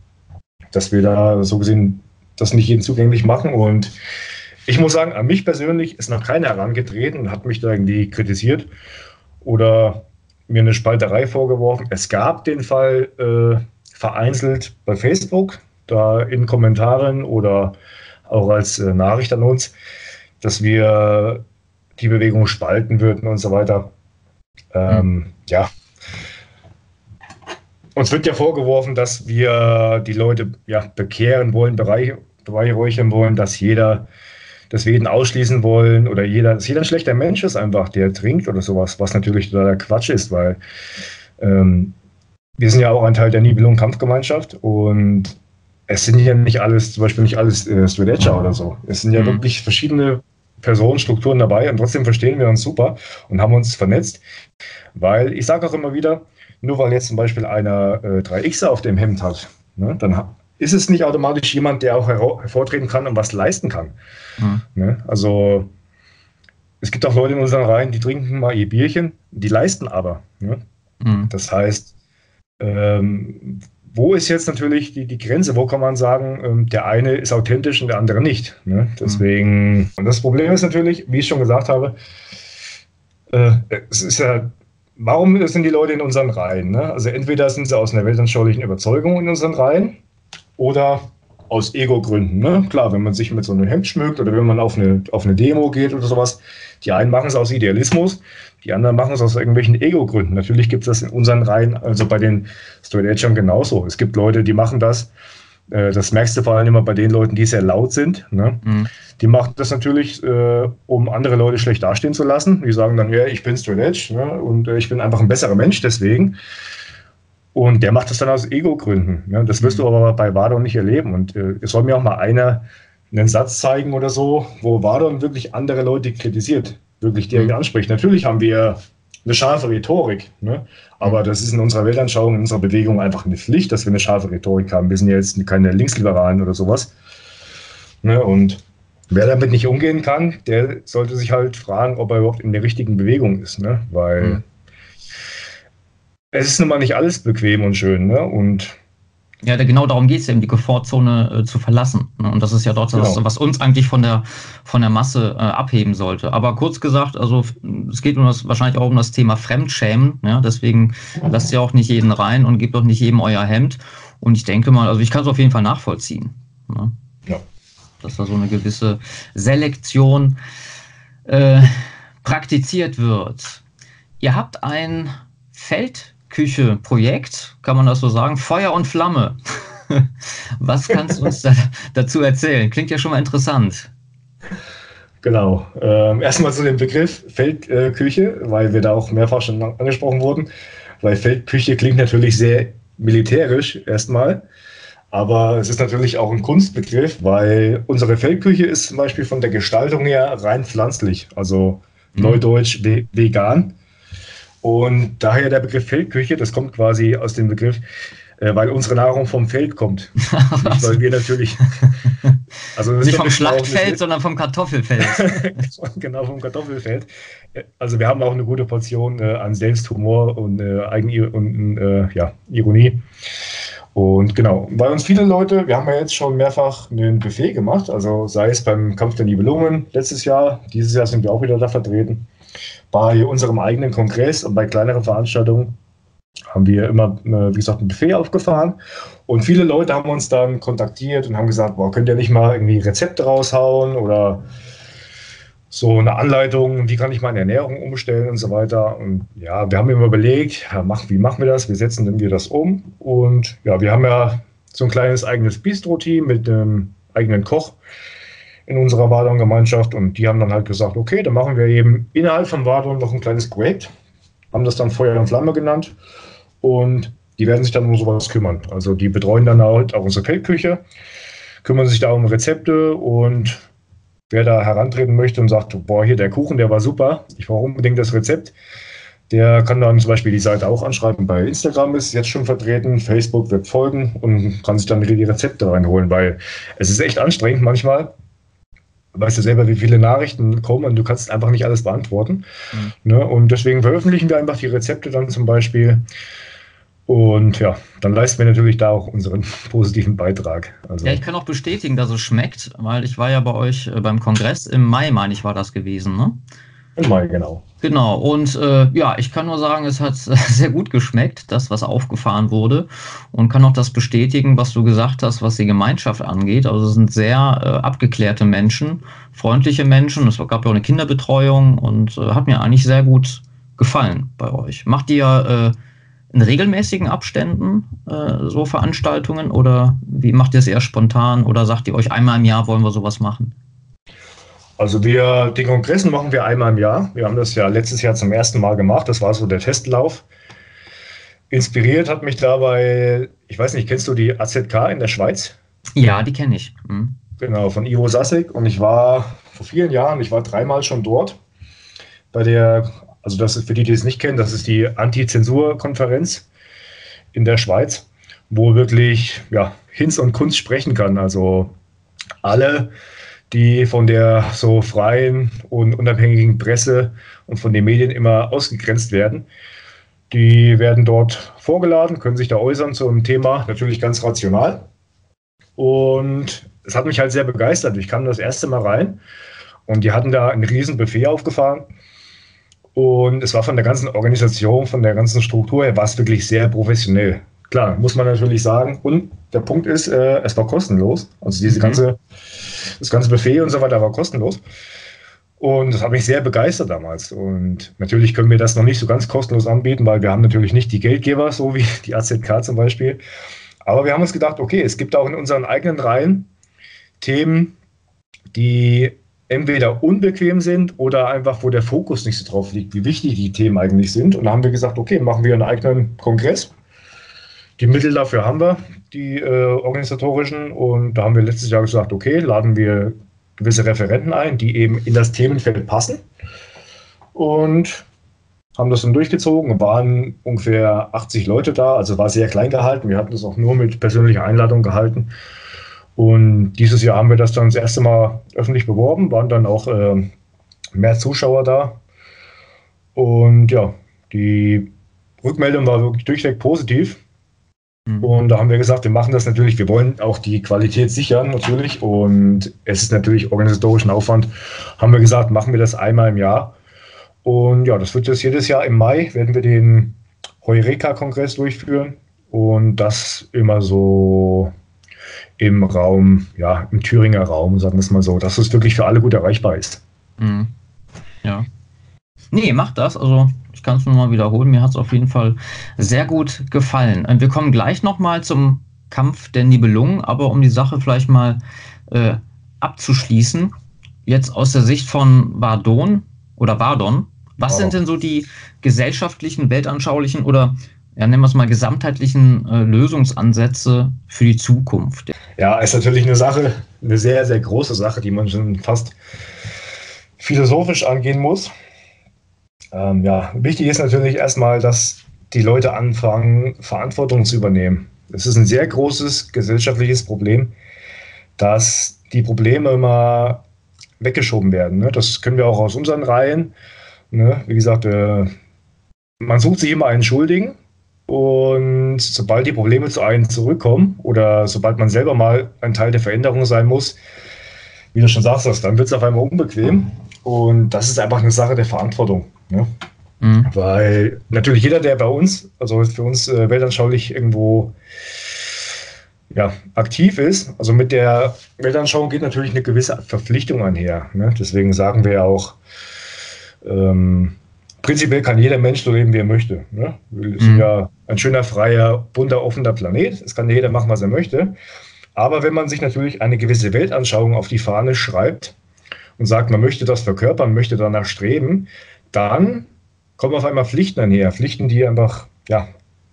Speaker 2: dass wir da so gesehen das nicht jedem zugänglich machen. Und ich muss sagen, an mich persönlich ist noch keiner herangetreten und hat mich da irgendwie kritisiert oder mir eine Spalterei vorgeworfen. Es gab den Fall äh, vereinzelt bei Facebook, da in Kommentaren oder auch als äh, Nachricht an uns, dass wir die Bewegung spalten würden und so weiter. Ähm, mhm. Ja. Uns wird ja vorgeworfen, dass wir die Leute ja, bekehren wollen, beweihräuchern wollen, dass jeder, dass wir jeden ausschließen wollen oder jeder, dass jeder ein schlechter Mensch ist einfach, der trinkt oder sowas, was natürlich totaler Quatsch ist, weil ähm, wir sind ja auch ein Teil der Nibelungen-Kampfgemeinschaft und es sind ja nicht alles, zum Beispiel nicht alles äh, Streletscha oder so. Es sind ja mhm. wirklich verschiedene Personenstrukturen dabei und trotzdem verstehen wir uns super und haben uns vernetzt, weil ich sage auch immer wieder, nur weil jetzt zum Beispiel einer äh, 3Xer auf dem Hemd hat, ne, dann ist es nicht automatisch jemand, der auch hervortreten kann und was leisten kann. Mhm. Ne? Also es gibt auch Leute in unseren Reihen, die trinken mal ihr Bierchen, die leisten aber. Ne? Mhm. Das heißt, ähm, wo ist jetzt natürlich die, die Grenze? Wo kann man sagen, ähm, der eine ist authentisch und der andere nicht? Ne? Deswegen, mhm. und das Problem ist natürlich, wie ich schon gesagt habe, äh, es ist ja, warum sind die Leute in unseren Reihen? Ne? Also entweder sind sie aus einer weltanschaulichen Überzeugung in unseren Reihen oder aus Ego-Gründen. Ne? Klar, wenn man sich mit so einem Hemd schmückt oder wenn man auf eine, auf eine Demo geht oder sowas, die einen machen es aus Idealismus, die anderen machen es aus irgendwelchen Ego-Gründen. Natürlich gibt es das in unseren Reihen, also bei den Straight Edgern genauso. Es gibt Leute, die machen das. Äh, das merkst du vor allem immer bei den Leuten, die sehr laut sind. Ne? Mhm. Die machen das natürlich, äh, um andere Leute schlecht dastehen zu lassen. Die sagen dann, ja, ich bin Straight Edge ne? und äh, ich bin einfach ein besserer Mensch deswegen. Und der macht das dann aus Ego-Gründen. Ne? Das wirst du mhm. aber bei Vardon nicht erleben. Und äh, es soll mir auch mal einer einen Satz zeigen oder so, wo Vardon wirklich andere Leute kritisiert wirklich direkt mhm. anspricht. Natürlich haben wir eine scharfe Rhetorik, ne? aber das ist in unserer Weltanschauung, in unserer Bewegung einfach eine Pflicht, dass wir eine scharfe Rhetorik haben. Wir sind ja jetzt keine Linksliberalen oder sowas. Ne? Und wer damit nicht umgehen kann, der sollte sich halt fragen, ob er überhaupt in der richtigen Bewegung ist, ne? weil mhm. Es ist nun mal nicht alles bequem und schön. Ne? Und
Speaker 1: ja, genau darum geht es eben, die Komfortzone äh, zu verlassen. Ne? Und das ist ja dort genau. das, was uns eigentlich von der, von der Masse äh, abheben sollte. Aber kurz gesagt, also es geht um das, wahrscheinlich auch um das Thema Fremdschämen. Ja? Deswegen lasst ihr auch nicht jeden rein und gebt auch nicht jedem euer Hemd. Und ich denke mal, also ich kann es auf jeden Fall nachvollziehen. Ne? Ja. Dass da so eine gewisse Selektion äh, praktiziert wird. Ihr habt ein Feld Küche-Projekt, kann man das so sagen? Feuer und Flamme. <laughs> Was kannst du uns da, <laughs> dazu erzählen? Klingt ja schon mal interessant.
Speaker 2: Genau. Ähm, erstmal zu dem Begriff Feldküche, weil wir da auch mehrfach schon angesprochen wurden. Weil Feldküche klingt natürlich sehr militärisch erstmal. Aber es ist natürlich auch ein Kunstbegriff, weil unsere Feldküche ist zum Beispiel von der Gestaltung her rein pflanzlich, also mhm. neudeutsch vegan. Und daher der Begriff Feldküche, das kommt quasi aus dem Begriff, äh, weil unsere Nahrung vom Feld kommt. <laughs> Nicht, weil wir natürlich. <laughs>
Speaker 1: Also Nicht vom Schlachtfeld, sondern vom Kartoffelfeld. <laughs>
Speaker 2: genau, vom Kartoffelfeld. Also wir haben auch eine gute Portion äh, an Selbsthumor und, äh, Eigen und äh, ja, Ironie. Und genau, weil uns viele Leute, wir haben ja jetzt schon mehrfach einen Buffet gemacht, also sei es beim Kampf der Nibelungen letztes Jahr, dieses Jahr sind wir auch wieder da vertreten, bei unserem eigenen Kongress und bei kleineren Veranstaltungen haben wir immer, äh, wie gesagt, ein Buffet aufgefahren. Und viele Leute haben uns dann kontaktiert und haben gesagt, boah, könnt ihr nicht mal irgendwie Rezepte raushauen oder so eine Anleitung, wie kann ich meine Ernährung umstellen und so weiter. Und ja, wir haben immer überlegt, ja, mach, wie machen wir das? Wie setzen wir das um? Und ja, wir haben ja so ein kleines eigenes Bistro-Team mit einem eigenen Koch in unserer Wadon-Gemeinschaft und die haben dann halt gesagt, okay, dann machen wir eben innerhalb von Wadon noch ein kleines Projekt, haben das dann Feuer und Flamme genannt und die werden sich dann um sowas kümmern. Also die betreuen dann halt auch unsere Feldküche, kümmern sich da um Rezepte und wer da herantreten möchte und sagt, boah, hier der Kuchen, der war super, ich brauche unbedingt das Rezept, der kann dann zum Beispiel die Seite auch anschreiben. Bei Instagram ist jetzt schon vertreten, Facebook wird folgen und kann sich dann wieder die Rezepte reinholen, weil es ist echt anstrengend manchmal. Weißt du selber, wie viele Nachrichten kommen und du kannst einfach nicht alles beantworten. Mhm. Ne? Und deswegen veröffentlichen wir einfach die Rezepte dann zum Beispiel. Und ja, dann leisten wir natürlich da auch unseren <laughs> positiven Beitrag.
Speaker 1: Also ja, ich kann auch bestätigen, dass es schmeckt, weil ich war ja bei euch äh, beim Kongress im Mai, meine ich, war das gewesen, ne?
Speaker 2: Mai, genau.
Speaker 1: Genau, und äh, ja, ich kann nur sagen, es hat <laughs> sehr gut geschmeckt, das, was aufgefahren wurde. Und kann auch das bestätigen, was du gesagt hast, was die Gemeinschaft angeht. Also es sind sehr äh, abgeklärte Menschen, freundliche Menschen. Es gab ja auch eine Kinderbetreuung und äh, hat mir eigentlich sehr gut gefallen bei euch. Macht ihr äh, in regelmäßigen Abständen äh, so Veranstaltungen oder wie macht ihr es eher spontan oder sagt ihr euch einmal im Jahr wollen wir sowas machen?
Speaker 2: Also wir, den Kongressen machen wir einmal im Jahr. Wir haben das ja letztes Jahr zum ersten Mal gemacht. Das war so der Testlauf. Inspiriert hat mich dabei, ich weiß nicht, kennst du die AZK in der Schweiz?
Speaker 1: Ja, die kenne ich. Mhm.
Speaker 2: Genau, von Ivo Sassig. Und ich war vor vielen Jahren, ich war dreimal schon dort bei der also das ist für die, die es nicht kennen, das ist die Anti-Zensur-Konferenz in der Schweiz, wo wirklich ja, Hinz und Kunst sprechen kann. Also alle, die von der so freien und unabhängigen Presse und von den Medien immer ausgegrenzt werden, die werden dort vorgeladen, können sich da äußern zum Thema, natürlich ganz rational. Und es hat mich halt sehr begeistert. Ich kam das erste Mal rein und die hatten da ein riesen Buffet aufgefahren und es war von der ganzen Organisation, von der ganzen Struktur her, war es wirklich sehr professionell. Klar, muss man natürlich sagen. Und der Punkt ist, äh, es war kostenlos. Also diese mhm. ganze, das ganze Buffet und so weiter war kostenlos. Und das hat mich sehr begeistert damals. Und natürlich können wir das noch nicht so ganz kostenlos anbieten, weil wir haben natürlich nicht die Geldgeber, so wie die AZK zum Beispiel. Aber wir haben uns gedacht, okay, es gibt auch in unseren eigenen Reihen Themen, die entweder unbequem sind oder einfach, wo der Fokus nicht so drauf liegt, wie wichtig die Themen eigentlich sind. Und da haben wir gesagt, okay, machen wir einen eigenen Kongress. Die Mittel dafür haben wir, die äh, organisatorischen. Und da haben wir letztes Jahr gesagt, okay, laden wir gewisse Referenten ein, die eben in das Themenfeld passen. Und haben das dann durchgezogen waren ungefähr 80 Leute da, also war sehr klein gehalten. Wir hatten das auch nur mit persönlicher Einladung gehalten. Und dieses Jahr haben wir das dann das erste Mal öffentlich beworben, waren dann auch äh, mehr Zuschauer da. Und ja, die Rückmeldung war wirklich durchweg positiv. Mhm. Und da haben wir gesagt, wir machen das natürlich, wir wollen auch die Qualität sichern natürlich. Und es ist natürlich organisatorischen Aufwand. Haben wir gesagt, machen wir das einmal im Jahr. Und ja, das wird jetzt jedes Jahr im Mai, werden wir den Heureka-Kongress durchführen. Und das immer so im Raum, ja, im Thüringer Raum, sagen wir es mal so, dass es wirklich für alle gut erreichbar ist. Mhm.
Speaker 1: Ja. Nee, macht das. Also ich kann es nur mal wiederholen. Mir hat es auf jeden Fall sehr gut gefallen. Wir kommen gleich nochmal zum Kampf der Nibelungen, aber um die Sache vielleicht mal äh, abzuschließen, jetzt aus der Sicht von Vardon oder Vardon, was sind denn so die gesellschaftlichen, weltanschaulichen oder ja, nennen wir es mal gesamtheitlichen äh, Lösungsansätze für die Zukunft?
Speaker 2: Ja, ist natürlich eine Sache, eine sehr, sehr große Sache, die man schon fast philosophisch angehen muss. Ähm, ja, wichtig ist natürlich erstmal, dass die Leute anfangen, Verantwortung zu übernehmen. Es ist ein sehr großes gesellschaftliches Problem, dass die Probleme immer weggeschoben werden. Ne? Das können wir auch aus unseren Reihen. Ne? Wie gesagt, äh, man sucht sich immer einen Schuldigen und sobald die Probleme zu einem zurückkommen oder sobald man selber mal ein Teil der Veränderung sein muss, wie du schon sagst, dann wird es auf einmal unbequem. Und das ist einfach eine Sache der Verantwortung. Ne? Mhm. Weil natürlich jeder, der bei uns, also für uns äh, weltanschaulich irgendwo ja, aktiv ist, also mit der Weltanschauung geht natürlich eine gewisse Verpflichtung einher. Ne? Deswegen sagen wir ja auch, ähm, prinzipiell kann jeder Mensch so leben, wie er möchte. Ne? Wir sind mhm. ja ein schöner, freier, bunter, offener Planet. Es kann jeder machen, was er möchte. Aber wenn man sich natürlich eine gewisse Weltanschauung auf die Fahne schreibt und sagt, man möchte das verkörpern, möchte danach streben, dann kommen auf einmal Pflichten einher. Pflichten, die einfach, ja,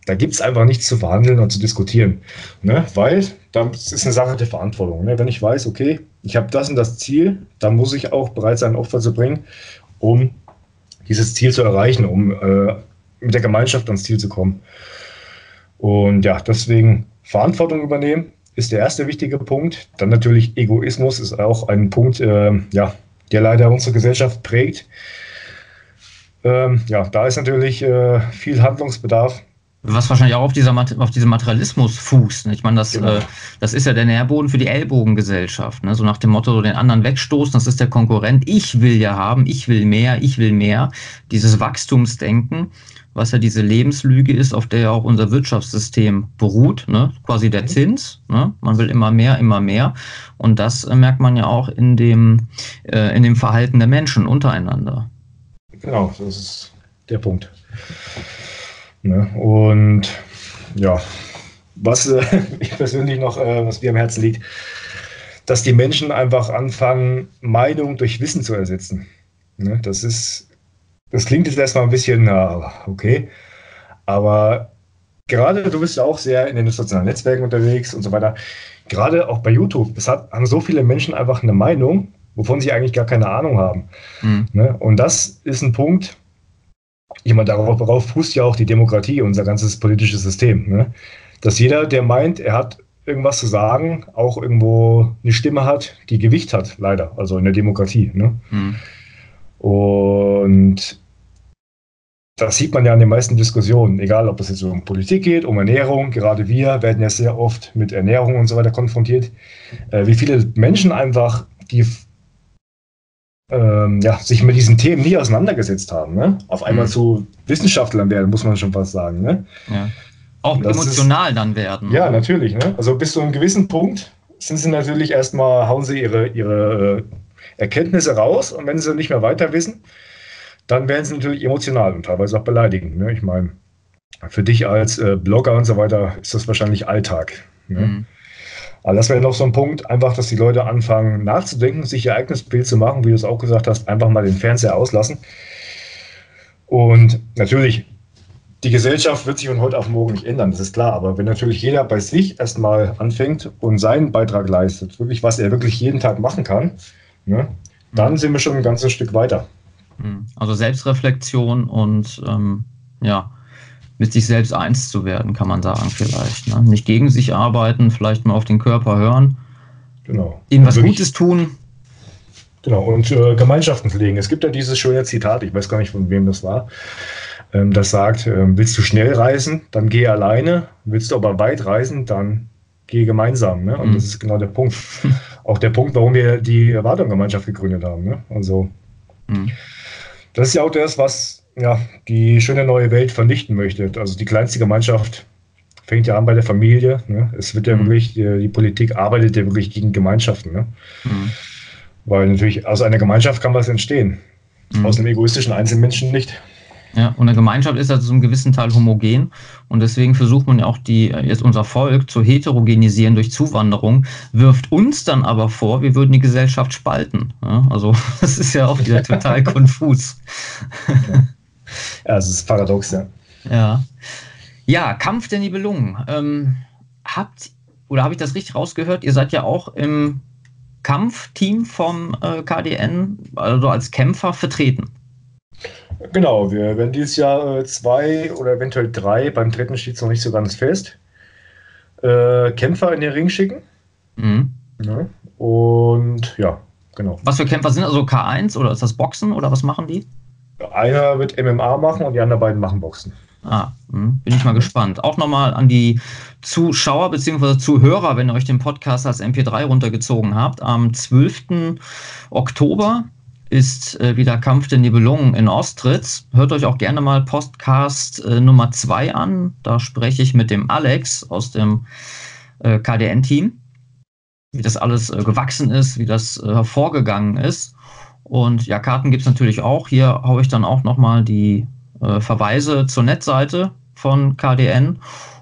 Speaker 2: da gibt es einfach nichts zu verhandeln und zu diskutieren. Ne? Weil das ist eine Sache der Verantwortung. Ne? Wenn ich weiß, okay, ich habe das und das Ziel, dann muss ich auch bereit sein, Opfer zu bringen, um dieses Ziel zu erreichen, um äh, mit der Gemeinschaft ans Ziel zu kommen. Und ja, deswegen Verantwortung übernehmen ist der erste wichtige Punkt. Dann natürlich Egoismus ist auch ein Punkt, äh, ja, der leider unsere Gesellschaft prägt. Ähm, ja, da ist natürlich äh, viel Handlungsbedarf.
Speaker 1: Was wahrscheinlich auch auf, dieser, auf diesem Materialismus fußt. Ne? Ich meine, das, genau. äh, das ist ja der Nährboden für die Ellbogengesellschaft. Ne? So nach dem Motto, so den anderen wegstoßen, das ist der Konkurrent. Ich will ja haben, ich will mehr, ich will mehr. Dieses Wachstumsdenken, was ja diese Lebenslüge ist, auf der ja auch unser Wirtschaftssystem beruht. Ne? Quasi der mhm. Zins. Ne? Man will immer mehr, immer mehr. Und das äh, merkt man ja auch in dem, äh, in dem Verhalten der Menschen untereinander.
Speaker 2: Genau, das ist der Punkt. Ne? Und ja, was äh, <laughs> ich persönlich noch, äh, was mir am Herzen liegt, dass die Menschen einfach anfangen, Meinung durch Wissen zu ersetzen. Ne? Das ist, das klingt jetzt erstmal ein bisschen, na, okay, aber gerade du bist ja auch sehr in den sozialen Netzwerken unterwegs und so weiter. Gerade auch bei YouTube, es hat, haben so viele Menschen einfach eine Meinung, wovon sie eigentlich gar keine Ahnung haben. Mhm. Ne? Und das ist ein Punkt, ich meine, darauf, darauf fußt ja auch die Demokratie, unser ganzes politisches System. Ne? Dass jeder, der meint, er hat irgendwas zu sagen, auch irgendwo eine Stimme hat, die Gewicht hat, leider, also in der Demokratie. Ne? Mhm. Und das sieht man ja in den meisten Diskussionen, egal ob es jetzt um Politik geht, um Ernährung. Gerade wir werden ja sehr oft mit Ernährung und so weiter konfrontiert. Äh, wie viele Menschen einfach, die ähm, ja, sich mit diesen Themen nie auseinandergesetzt haben. Ne? Auf einmal mhm. zu Wissenschaftlern werden, muss man schon fast sagen. Ne?
Speaker 1: Ja. Auch emotional ist, dann werden.
Speaker 2: Ja, natürlich. Ne? Also bis zu einem gewissen Punkt sind sie natürlich erstmal, hauen sie ihre, ihre äh, Erkenntnisse raus und wenn sie nicht mehr weiter wissen, dann werden sie natürlich emotional und teilweise auch beleidigend. Ne? Ich meine, für dich als äh, Blogger und so weiter ist das wahrscheinlich Alltag. Ne? Mhm. Aber das wäre noch so ein Punkt, einfach, dass die Leute anfangen nachzudenken, sich ihr eigenes Bild zu machen, wie du es auch gesagt hast, einfach mal den Fernseher auslassen. Und natürlich, die Gesellschaft wird sich von heute auf morgen nicht ändern, das ist klar. Aber wenn natürlich jeder bei sich erstmal anfängt und seinen Beitrag leistet, wirklich, was er wirklich jeden Tag machen kann, ne, dann sind wir schon ein ganzes Stück weiter.
Speaker 1: Hm. Also Selbstreflexion und ähm, ja, mit sich selbst eins zu werden, kann man sagen, vielleicht. Ne? Nicht gegen sich arbeiten, vielleicht mal auf den Körper hören.
Speaker 2: Genau.
Speaker 1: Ihnen was Gutes tun.
Speaker 2: Genau, und äh, Gemeinschaften pflegen. Es gibt ja dieses schöne Zitat, ich weiß gar nicht, von wem das war, ähm, das sagt, äh, willst du schnell reisen, dann geh alleine. Willst du aber weit reisen, dann geh gemeinsam. Ne? Und mhm. das ist genau der Punkt. <laughs> Auch der Punkt, warum wir die Erwartungsgemeinschaft gegründet haben. Ne? Also, mhm. das ist ja auch das, was ja, die schöne neue Welt vernichten möchte. Also die kleinste Gemeinschaft fängt ja an bei der Familie. Ne? Es wird ja mhm. wirklich, die, die, Politik arbeitet ja wirklich gegen Gemeinschaften. Ne? Mhm. Weil natürlich aus einer Gemeinschaft kann was entstehen. Mhm. Aus einem egoistischen Einzelmenschen nicht.
Speaker 1: Ja, und eine Gemeinschaft ist also zum gewissen Teil homogen und deswegen versucht man ja auch die, jetzt unser Volk zu heterogenisieren durch Zuwanderung, wirft uns dann aber vor, wir würden die Gesellschaft spalten. Ja, also <laughs> das ist ja auch wieder <laughs> total konfus.
Speaker 2: Ja, es ist paradox, ja.
Speaker 1: Ja. Ja, Kampf der Nibelungen. Ähm, habt, oder habe ich das richtig rausgehört? Ihr seid ja auch im Kampfteam vom äh, KDN, also als Kämpfer vertreten.
Speaker 2: Genau, wir werden dieses Jahr äh, zwei oder eventuell drei, beim dritten steht es noch nicht so ganz fest, äh, Kämpfer in den Ring schicken. Mhm. Ja, und ja, genau.
Speaker 1: Was für Kämpfer sind also K1 oder ist das Boxen oder was machen die?
Speaker 2: Einer wird MMA machen und die anderen beiden machen Boxen.
Speaker 1: Ah, hm, bin ich mal gespannt. Auch nochmal an die Zuschauer bzw. Zuhörer, wenn ihr euch den Podcast als MP3 runtergezogen habt. Am 12. Oktober ist äh, wieder Kampf der Nibelungen in Ostritz. Hört euch auch gerne mal Podcast äh, Nummer 2 an. Da spreche ich mit dem Alex aus dem äh, KDN-Team, wie das alles äh, gewachsen ist, wie das äh, hervorgegangen ist. Und ja, Karten gibt es natürlich auch. Hier haue ich dann auch nochmal die äh, Verweise zur Netzseite von KDN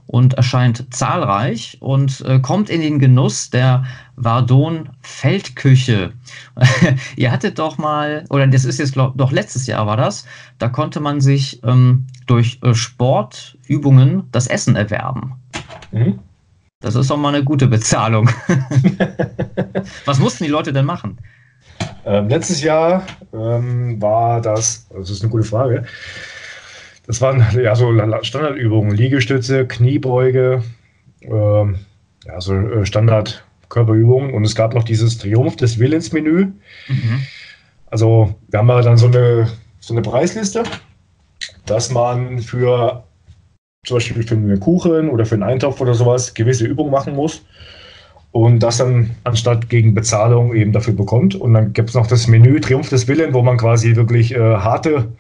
Speaker 1: und erscheint zahlreich und äh, kommt in den Genuss der Vardon Feldküche. <laughs> Ihr hattet doch mal, oder das ist jetzt glaub, doch letztes Jahr war das, da konnte man sich ähm, durch äh, Sportübungen das Essen erwerben. Mhm. Das ist doch mal eine gute Bezahlung. <laughs> Was mussten die Leute denn machen?
Speaker 2: Ähm, letztes Jahr ähm, war das, das ist eine gute Frage, das waren ja so Standardübungen, Liegestütze, Kniebeuge, ähm, ja, so äh, Standard-Körperübungen. Und es gab noch dieses Triumph des Willens-Menü. Mhm. Also wir haben mal dann so eine, so eine Preisliste, dass man für zum Beispiel für einen Kuchen oder für einen Eintopf oder sowas gewisse Übungen machen muss und das dann anstatt gegen Bezahlung eben dafür bekommt. Und dann gibt es noch das Menü Triumph des Willens, wo man quasi wirklich äh, harte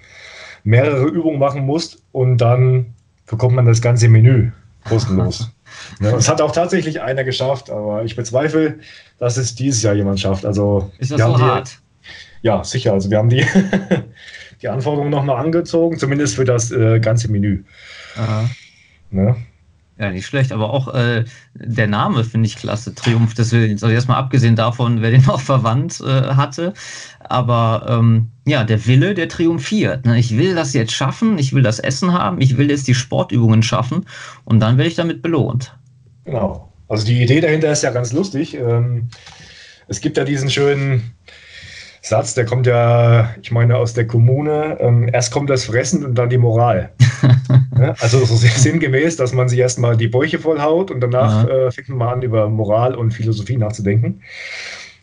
Speaker 2: mehrere Übungen machen musst und dann bekommt man das ganze Menü <laughs> kostenlos. ja, das hat auch tatsächlich einer geschafft, aber ich bezweifle, dass es dieses Jahr jemand schafft. Also,
Speaker 1: ist das so
Speaker 2: die,
Speaker 1: hart?
Speaker 2: Ja, sicher. Also wir haben die, <laughs> die Anforderungen nochmal angezogen, zumindest für das äh, ganze Menü.
Speaker 1: Aha. Ne? Ja, nicht schlecht, aber auch äh, der Name finde ich klasse, Triumph des Willens. Also erstmal abgesehen davon, wer den <laughs> auch verwandt äh, hatte. Aber ähm, ja, der Wille, der triumphiert. Ne? Ich will das jetzt schaffen, ich will das Essen haben, ich will jetzt die Sportübungen schaffen und dann werde ich damit belohnt.
Speaker 2: Genau. Also die Idee dahinter ist ja ganz lustig. Ähm, es gibt ja diesen schönen Satz, der kommt ja, ich meine, aus der Kommune. Ähm, erst kommt das Fressen und dann die Moral. <laughs> ja, also so sinngemäß, dass man sich erstmal die Bäuche vollhaut und danach äh, fängt man mal an, über Moral und Philosophie nachzudenken.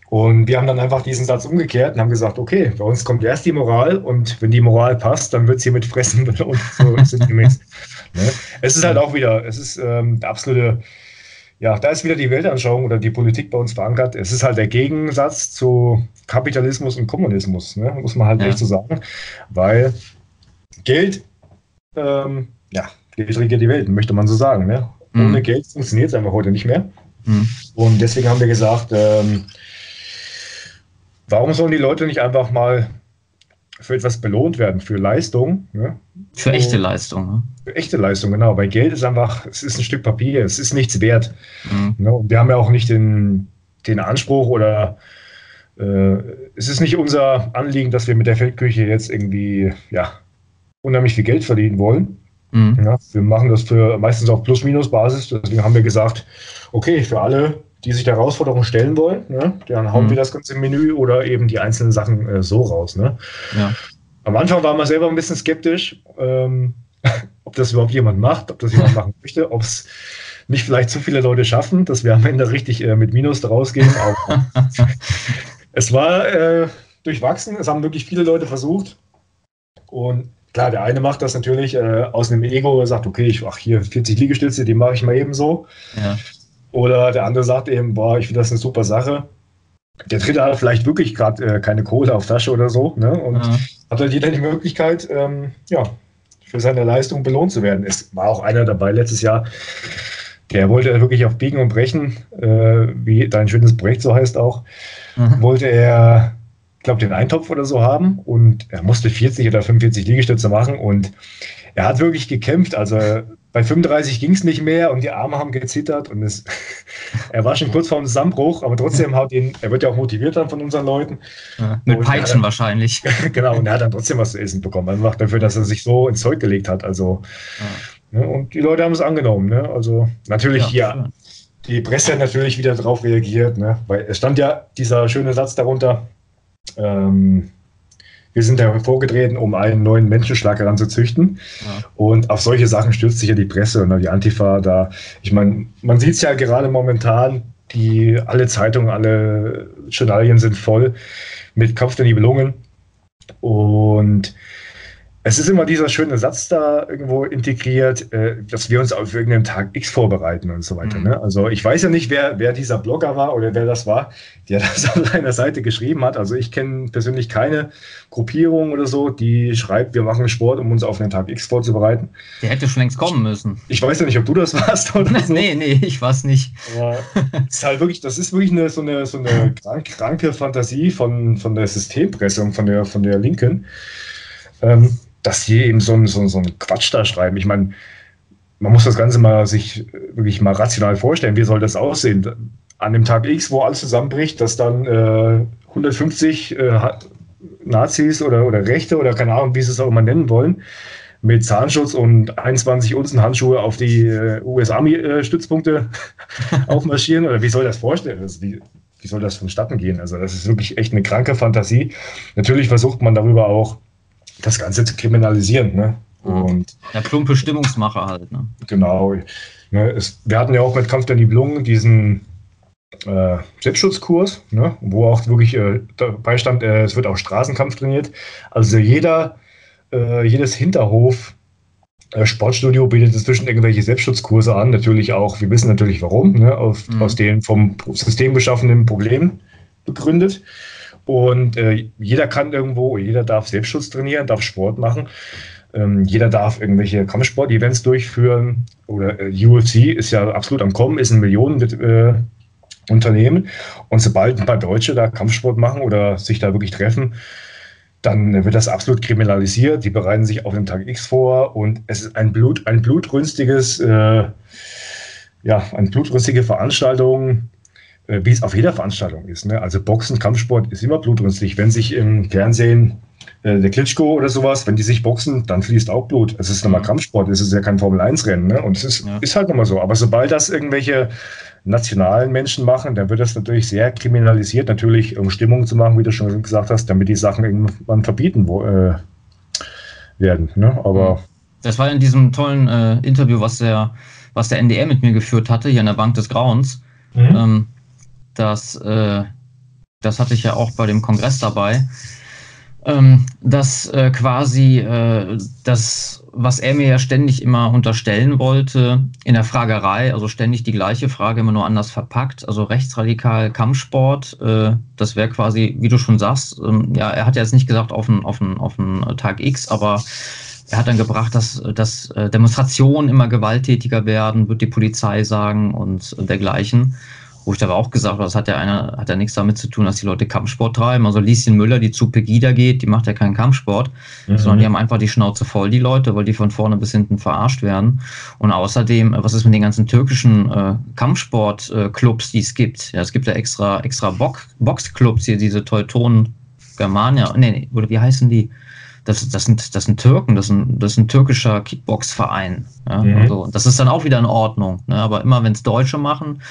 Speaker 2: Und wir haben dann einfach diesen Satz umgekehrt und haben gesagt, okay, bei uns kommt erst die Moral und wenn die Moral passt, dann wird es hier mit Fressen <laughs> belohnt. So sinngemäß. <laughs> ne? Es ist halt auch wieder, es ist ähm, der absolute ja, da ist wieder die Weltanschauung oder die Politik bei uns verankert. Es ist halt der Gegensatz zu Kapitalismus und Kommunismus, ne? muss man halt ja. echt so sagen. Weil Geld, ähm, ja, Geld regiert die Welt, möchte man so sagen. Ne? Mhm. Ohne Geld funktioniert es einfach heute nicht mehr. Mhm. Und deswegen haben wir gesagt, ähm, warum sollen die Leute nicht einfach mal für etwas belohnt werden, für Leistung. Ne?
Speaker 1: Für echte Leistung. Ne?
Speaker 2: Für echte Leistung, genau. Weil Geld ist einfach, es ist ein Stück Papier, es ist nichts wert. Mhm. Ne? Wir haben ja auch nicht den, den Anspruch oder äh, es ist nicht unser Anliegen, dass wir mit der Feldküche jetzt irgendwie, ja, unheimlich viel Geld verdienen wollen. Mhm. Ja, wir machen das für meistens auf Plus-Minus-Basis. Deswegen haben wir gesagt, okay, für alle die sich der Herausforderung stellen wollen, ne? dann hauen mhm. wir das ganze Menü oder eben die einzelnen Sachen äh, so raus. Ne? Ja. Am Anfang war man selber ein bisschen skeptisch, ähm, <laughs> ob das überhaupt jemand macht, ob das jemand machen möchte, ob es nicht vielleicht zu viele Leute schaffen, dass wir am Ende richtig äh, mit Minus daraus gehen. <laughs> es war äh, durchwachsen, es haben wirklich viele Leute versucht. Und klar, der eine macht das natürlich äh, aus einem Ego, sagt, okay, ich mache hier 40 Liegestütze, die mache ich mal eben so. Ja. Oder der andere sagt eben, boah, ich finde das eine super Sache. Der dritte hat vielleicht wirklich gerade äh, keine Kohle auf Tasche oder so. Ne? Und ja. Hat halt jeder die Möglichkeit, ähm, ja, für seine Leistung belohnt zu werden. Es war auch einer dabei letztes Jahr, der wollte wirklich auf Biegen und Brechen, äh, wie dein schönes Projekt so heißt auch, mhm. wollte er glaube, den Eintopf oder so haben und er musste 40 oder 45 Liegestütze machen und er hat wirklich gekämpft. Also bei 35 ging es nicht mehr und die Arme haben gezittert und es, <laughs> er war schon kurz vor dem Zusammenbruch, aber trotzdem hat ihn, er wird ja auch motiviert dann von unseren Leuten.
Speaker 1: Ja, mit Peitschen dann, wahrscheinlich. <laughs>
Speaker 2: genau, und er hat dann trotzdem was zu essen bekommen. Einfach dafür, dass er sich so ins Zeug gelegt hat. Also, ja. ne, und die Leute haben es angenommen. Ne? Also natürlich ja, hier. Die Presse hat natürlich wieder darauf reagiert, ne? weil es stand ja dieser schöne Satz darunter, ähm, wir sind ja vorgetreten, um einen neuen Menschenschlag heranzuzüchten. Ja. Und auf solche Sachen stürzt sich ja die Presse und die Antifa da. Ich meine, man sieht es ja gerade momentan, die alle Zeitungen, alle Journalien sind voll mit Kopf der Nibelungen. Und es ist immer dieser schöne Satz da irgendwo integriert, äh, dass wir uns auf irgendeinen Tag X vorbereiten und so weiter. Mhm. Ne? Also ich weiß ja nicht, wer, wer dieser Blogger war oder wer das war, der <laughs> das auf seiner Seite geschrieben hat. Also ich kenne persönlich keine Gruppierung oder so, die schreibt, wir machen Sport, um uns auf einen Tag X vorzubereiten.
Speaker 1: Der hätte schon längst kommen müssen.
Speaker 2: Ich weiß ja nicht, ob du das warst oder <laughs>
Speaker 1: so. nee, nee, ich weiß nicht.
Speaker 2: Aber ist halt wirklich, das ist wirklich eine, so eine, so eine krank, kranke Fantasie von, von der Systempresse von der, von der Linken. Ähm, dass sie eben so, so, so einen Quatsch da schreiben. Ich meine, man muss das Ganze mal sich wirklich mal rational vorstellen. Wie soll das aussehen? An dem Tag X, wo alles zusammenbricht, dass dann äh, 150 äh, Nazis oder, oder Rechte oder keine Ahnung, wie sie es auch immer nennen wollen, mit Zahnschutz und 21 Unzen Handschuhe auf die äh, US-Army-Stützpunkte <laughs> aufmarschieren? Oder wie soll das vorstellen? Also wie, wie soll das vonstatten gehen? Also, das ist wirklich echt eine kranke Fantasie. Natürlich versucht man darüber auch das Ganze zu kriminalisieren. Ne?
Speaker 1: Und ja, plumpe Stimmungsmacher halt. Ne?
Speaker 2: Genau. Ne, es, wir hatten ja auch mit Kampf der Nibelungen diesen äh, Selbstschutzkurs, ne, wo auch wirklich äh, dabei stand, äh, es wird auch Straßenkampf trainiert. Also jeder, äh, jedes Hinterhof äh, Sportstudio bietet inzwischen irgendwelche Selbstschutzkurse an. Natürlich auch, wir wissen natürlich warum, ne, auf, mhm. aus den vom System geschaffenen Problemen begründet. Und äh, jeder kann irgendwo, jeder darf Selbstschutz trainieren, darf Sport machen. Ähm, jeder darf irgendwelche Kampfsport-Events durchführen. Oder äh, UFC ist ja absolut am Kommen, ist ein Millionenunternehmen. Und sobald ein paar Deutsche da Kampfsport machen oder sich da wirklich treffen, dann wird das absolut kriminalisiert. Die bereiten sich auf den Tag X vor und es ist ein, Blut, ein blutrünstiges, äh, ja, eine blutrünstige Veranstaltung wie es auf jeder Veranstaltung ist. Ne? Also Boxen, Kampfsport ist immer blutrünstig. Wenn sich im Fernsehen äh, der Klitschko oder sowas, wenn die sich boxen, dann fließt auch Blut. Es ist nochmal mhm. Kampfsport, es ist ja kein Formel-1-Rennen. Ne? Und es ist, ja. ist halt nochmal so. Aber sobald das irgendwelche nationalen Menschen machen, dann wird das natürlich sehr kriminalisiert, natürlich um Stimmung zu machen, wie du schon gesagt hast, damit die Sachen irgendwann verbieten wo, äh, werden. Ne? Aber mhm.
Speaker 1: das war in diesem tollen äh, Interview, was der, was der NDR mit mir geführt hatte, hier in der Bank des Grauens. Mhm. Ähm, dass, äh, das hatte ich ja auch bei dem Kongress dabei, ähm, dass äh, quasi äh, das, was er mir ja ständig immer unterstellen wollte, in der Fragerei, also ständig die gleiche Frage, immer nur anders verpackt, also rechtsradikal Kampfsport, äh, das wäre quasi, wie du schon sagst, ähm, ja, er hat ja jetzt nicht gesagt auf einen auf auf Tag X, aber er hat dann gebracht, dass, dass äh, Demonstrationen immer gewalttätiger werden, wird die Polizei sagen und dergleichen. Wo ich aber auch gesagt habe, das hat ja einer, hat ja nichts damit zu tun, dass die Leute Kampfsport treiben. Also Lieschen Müller, die zu Pegida geht, die macht ja keinen Kampfsport, mhm. sondern die haben einfach die Schnauze voll, die Leute, weil die von vorne bis hinten verarscht werden. Und außerdem, was ist mit den ganzen türkischen äh, Kampfsportclubs, äh, die es gibt? Ja, es gibt ja extra, extra Boxclubs hier, diese Teutonen Germania, nee, nee, oder wie heißen die? Das, das, sind, das sind Türken, das ist ein, das ist ein türkischer Kickboxverein. Ja? Mhm. Also, das ist dann auch wieder in Ordnung. Ne? Aber immer wenn es Deutsche machen,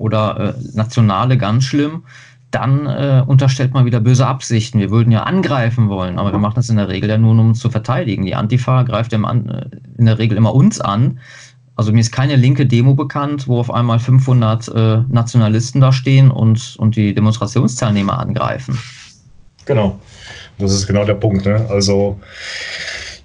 Speaker 1: oder äh, Nationale ganz schlimm, dann äh, unterstellt man wieder böse Absichten. Wir würden ja angreifen wollen, aber wir machen das in der Regel ja nur, um uns zu verteidigen. Die Antifa greift ja äh, in der Regel immer uns an. Also mir ist keine linke Demo bekannt, wo auf einmal 500 äh, Nationalisten da stehen und, und die Demonstrationsteilnehmer angreifen.
Speaker 2: Genau, das ist genau der Punkt. Ne? Also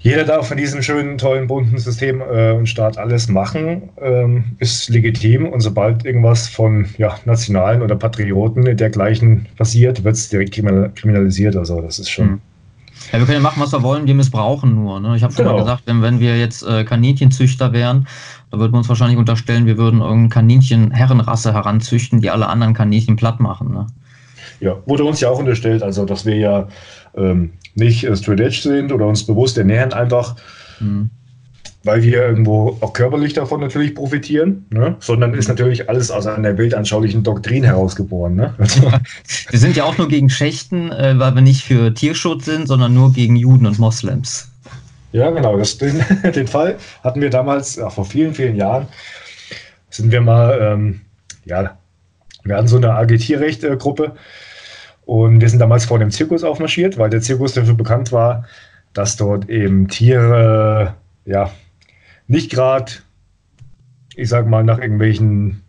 Speaker 2: jeder darf in diesem schönen, tollen, bunten System äh, und Staat alles machen, ähm, ist legitim. Und sobald irgendwas von ja, Nationalen oder Patrioten dergleichen passiert, wird es direkt kriminalisiert. Also das ist schon. Hm.
Speaker 1: Ja, wir können ja machen, was wir wollen, wir missbrauchen nur. Ne? Ich habe schon genau. mal gesagt, wenn, wenn wir jetzt äh, Kaninchenzüchter wären, da würden wir uns wahrscheinlich unterstellen, wir würden irgendeine Kaninchen-Herrenrasse heranzüchten, die alle anderen Kaninchen platt machen. Ne?
Speaker 2: Ja, wurde uns ja auch unterstellt, also dass wir ja ähm, nicht äh, straight edge sind oder uns bewusst ernähren, einfach mhm. weil wir irgendwo auch körperlich davon natürlich profitieren, ne? sondern ist natürlich alles aus einer bildanschaulichen Doktrin herausgeboren. Ne? <laughs>
Speaker 1: wir sind ja auch nur gegen Schächten, äh, weil wir nicht für Tierschutz sind, sondern nur gegen Juden und Moslems.
Speaker 2: Ja, genau. Das, <laughs> den, den Fall hatten wir damals, ja, vor vielen, vielen Jahren, sind wir mal, ähm, ja, wir hatten so eine AG-Tierrecht-Gruppe und wir sind damals vor dem Zirkus aufmarschiert, weil der Zirkus dafür bekannt war, dass dort eben Tiere, ja, nicht gerade, ich sag mal, nach irgendwelchen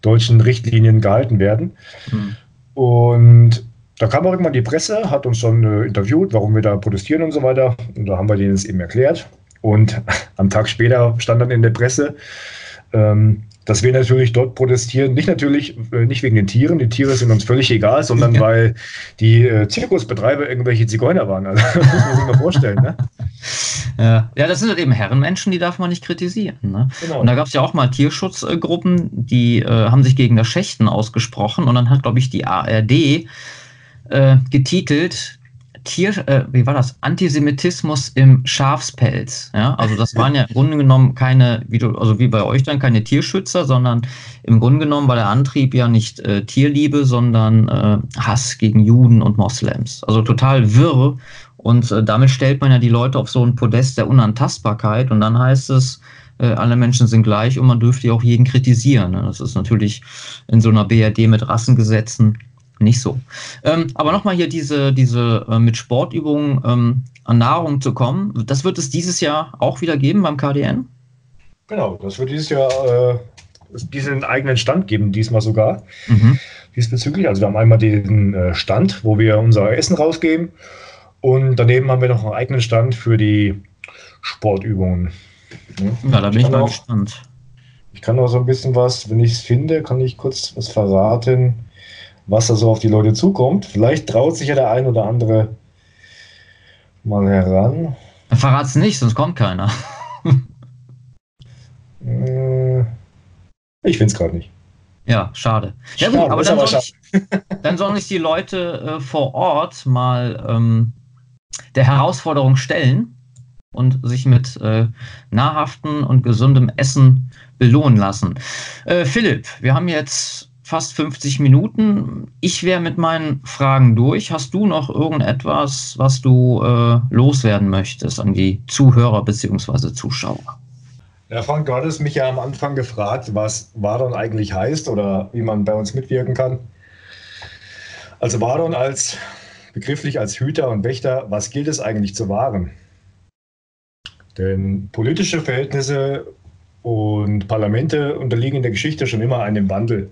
Speaker 2: deutschen Richtlinien gehalten werden. Mhm. Und da kam auch irgendwann die Presse, hat uns dann äh, interviewt, warum wir da protestieren und so weiter. Und da haben wir denen es eben erklärt. Und <laughs> am Tag später stand dann in der Presse, ähm, dass wir natürlich dort protestieren, nicht natürlich äh, nicht wegen den Tieren, die Tiere sind uns völlig egal, sondern ja. weil die äh, Zirkusbetreiber irgendwelche Zigeuner waren. Also <laughs> das muss man sich mal vorstellen. Ne?
Speaker 1: Ja. ja, das sind halt eben Herrenmenschen, die darf man nicht kritisieren. Ne? Genau. Und da gab es ja auch mal Tierschutzgruppen, die äh, haben sich gegen das Schächten ausgesprochen und dann hat, glaube ich, die ARD äh, getitelt, Tier, äh, wie war das? Antisemitismus im Schafspelz. Ja, also das waren ja im Grunde genommen keine, wie du, also wie bei euch dann keine Tierschützer, sondern im Grunde genommen war der Antrieb ja nicht äh, Tierliebe, sondern äh, Hass gegen Juden und Moslems. Also total wirr. Und äh, damit stellt man ja die Leute auf so ein Podest der Unantastbarkeit und dann heißt es, äh, alle Menschen sind gleich und man dürfte ja auch jeden kritisieren. Ne? Das ist natürlich in so einer BRD mit Rassengesetzen nicht so. Ähm, aber nochmal hier diese, diese äh, mit Sportübungen ähm, an Nahrung zu kommen, das wird es dieses Jahr auch wieder geben beim KDN?
Speaker 2: Genau, das wird dieses Jahr äh, diesen eigenen Stand geben, diesmal sogar. Mhm. Diesbezüglich. Also wir haben einmal den äh, Stand, wo wir unser Essen rausgeben. Und daneben haben wir noch einen eigenen Stand für die Sportübungen.
Speaker 1: Ja, ja da bin ich, mal auch, gespannt.
Speaker 2: Ich kann auch so ein bisschen was, wenn ich es finde, kann ich kurz was verraten was da so auf die Leute zukommt. Vielleicht traut sich ja der ein oder andere mal heran.
Speaker 1: Verrat's nicht, sonst kommt keiner.
Speaker 2: Äh, ich finde es gerade nicht.
Speaker 1: Ja, schade. Ja, gut, aber dann, aber soll ich, dann sollen sich die Leute äh, vor Ort mal ähm, der Herausforderung stellen und sich mit äh, nahrhaften und gesundem Essen belohnen lassen. Äh, Philipp, wir haben jetzt fast 50 Minuten. Ich wäre mit meinen Fragen durch. Hast du noch irgendetwas, was du äh, loswerden möchtest an die Zuhörer bzw. Zuschauer?
Speaker 2: Ja, Frank, du hattest mich ja am Anfang gefragt, was Wadon eigentlich heißt oder wie man bei uns mitwirken kann. Also Wadon als begrifflich als Hüter und Wächter, was gilt es eigentlich zu wahren? Denn politische Verhältnisse und Parlamente unterliegen in der Geschichte schon immer einem Wandel.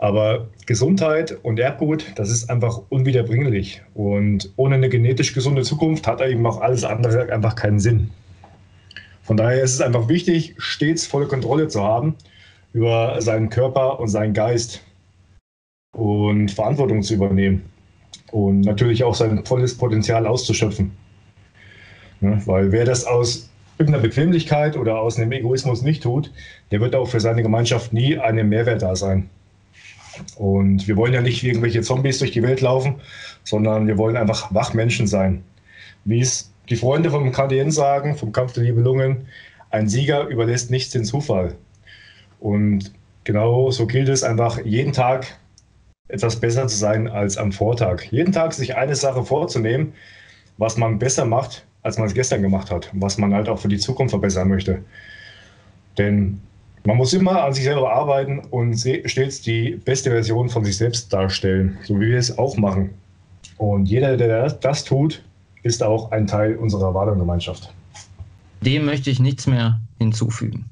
Speaker 2: Aber Gesundheit und Erbgut, das ist einfach unwiederbringlich. Und ohne eine genetisch gesunde Zukunft hat eben auch alles andere einfach keinen Sinn. Von daher ist es einfach wichtig, stets volle Kontrolle zu haben über seinen Körper und seinen Geist und Verantwortung zu übernehmen und natürlich auch sein volles Potenzial auszuschöpfen. Ja, weil wer das aus irgendeiner Bequemlichkeit oder aus einem Egoismus nicht tut, der wird auch für seine Gemeinschaft nie einen Mehrwert da sein. Und wir wollen ja nicht wie irgendwelche Zombies durch die Welt laufen, sondern wir wollen einfach Wachmenschen sein. Wie es die Freunde vom KDN sagen, vom Kampf der Nibelungen, ein Sieger überlässt nichts den Zufall. Und genau so gilt es einfach, jeden Tag etwas besser zu sein als am Vortag. Jeden Tag sich eine Sache vorzunehmen, was man besser macht, als man es gestern gemacht hat, was man halt auch für die Zukunft verbessern möchte. Denn man muss immer an sich selber arbeiten und stets die beste Version von sich selbst darstellen, so wie wir es auch machen. Und jeder, der das tut, ist auch ein Teil unserer Wahlgemeinschaft.
Speaker 1: Dem möchte ich nichts mehr hinzufügen.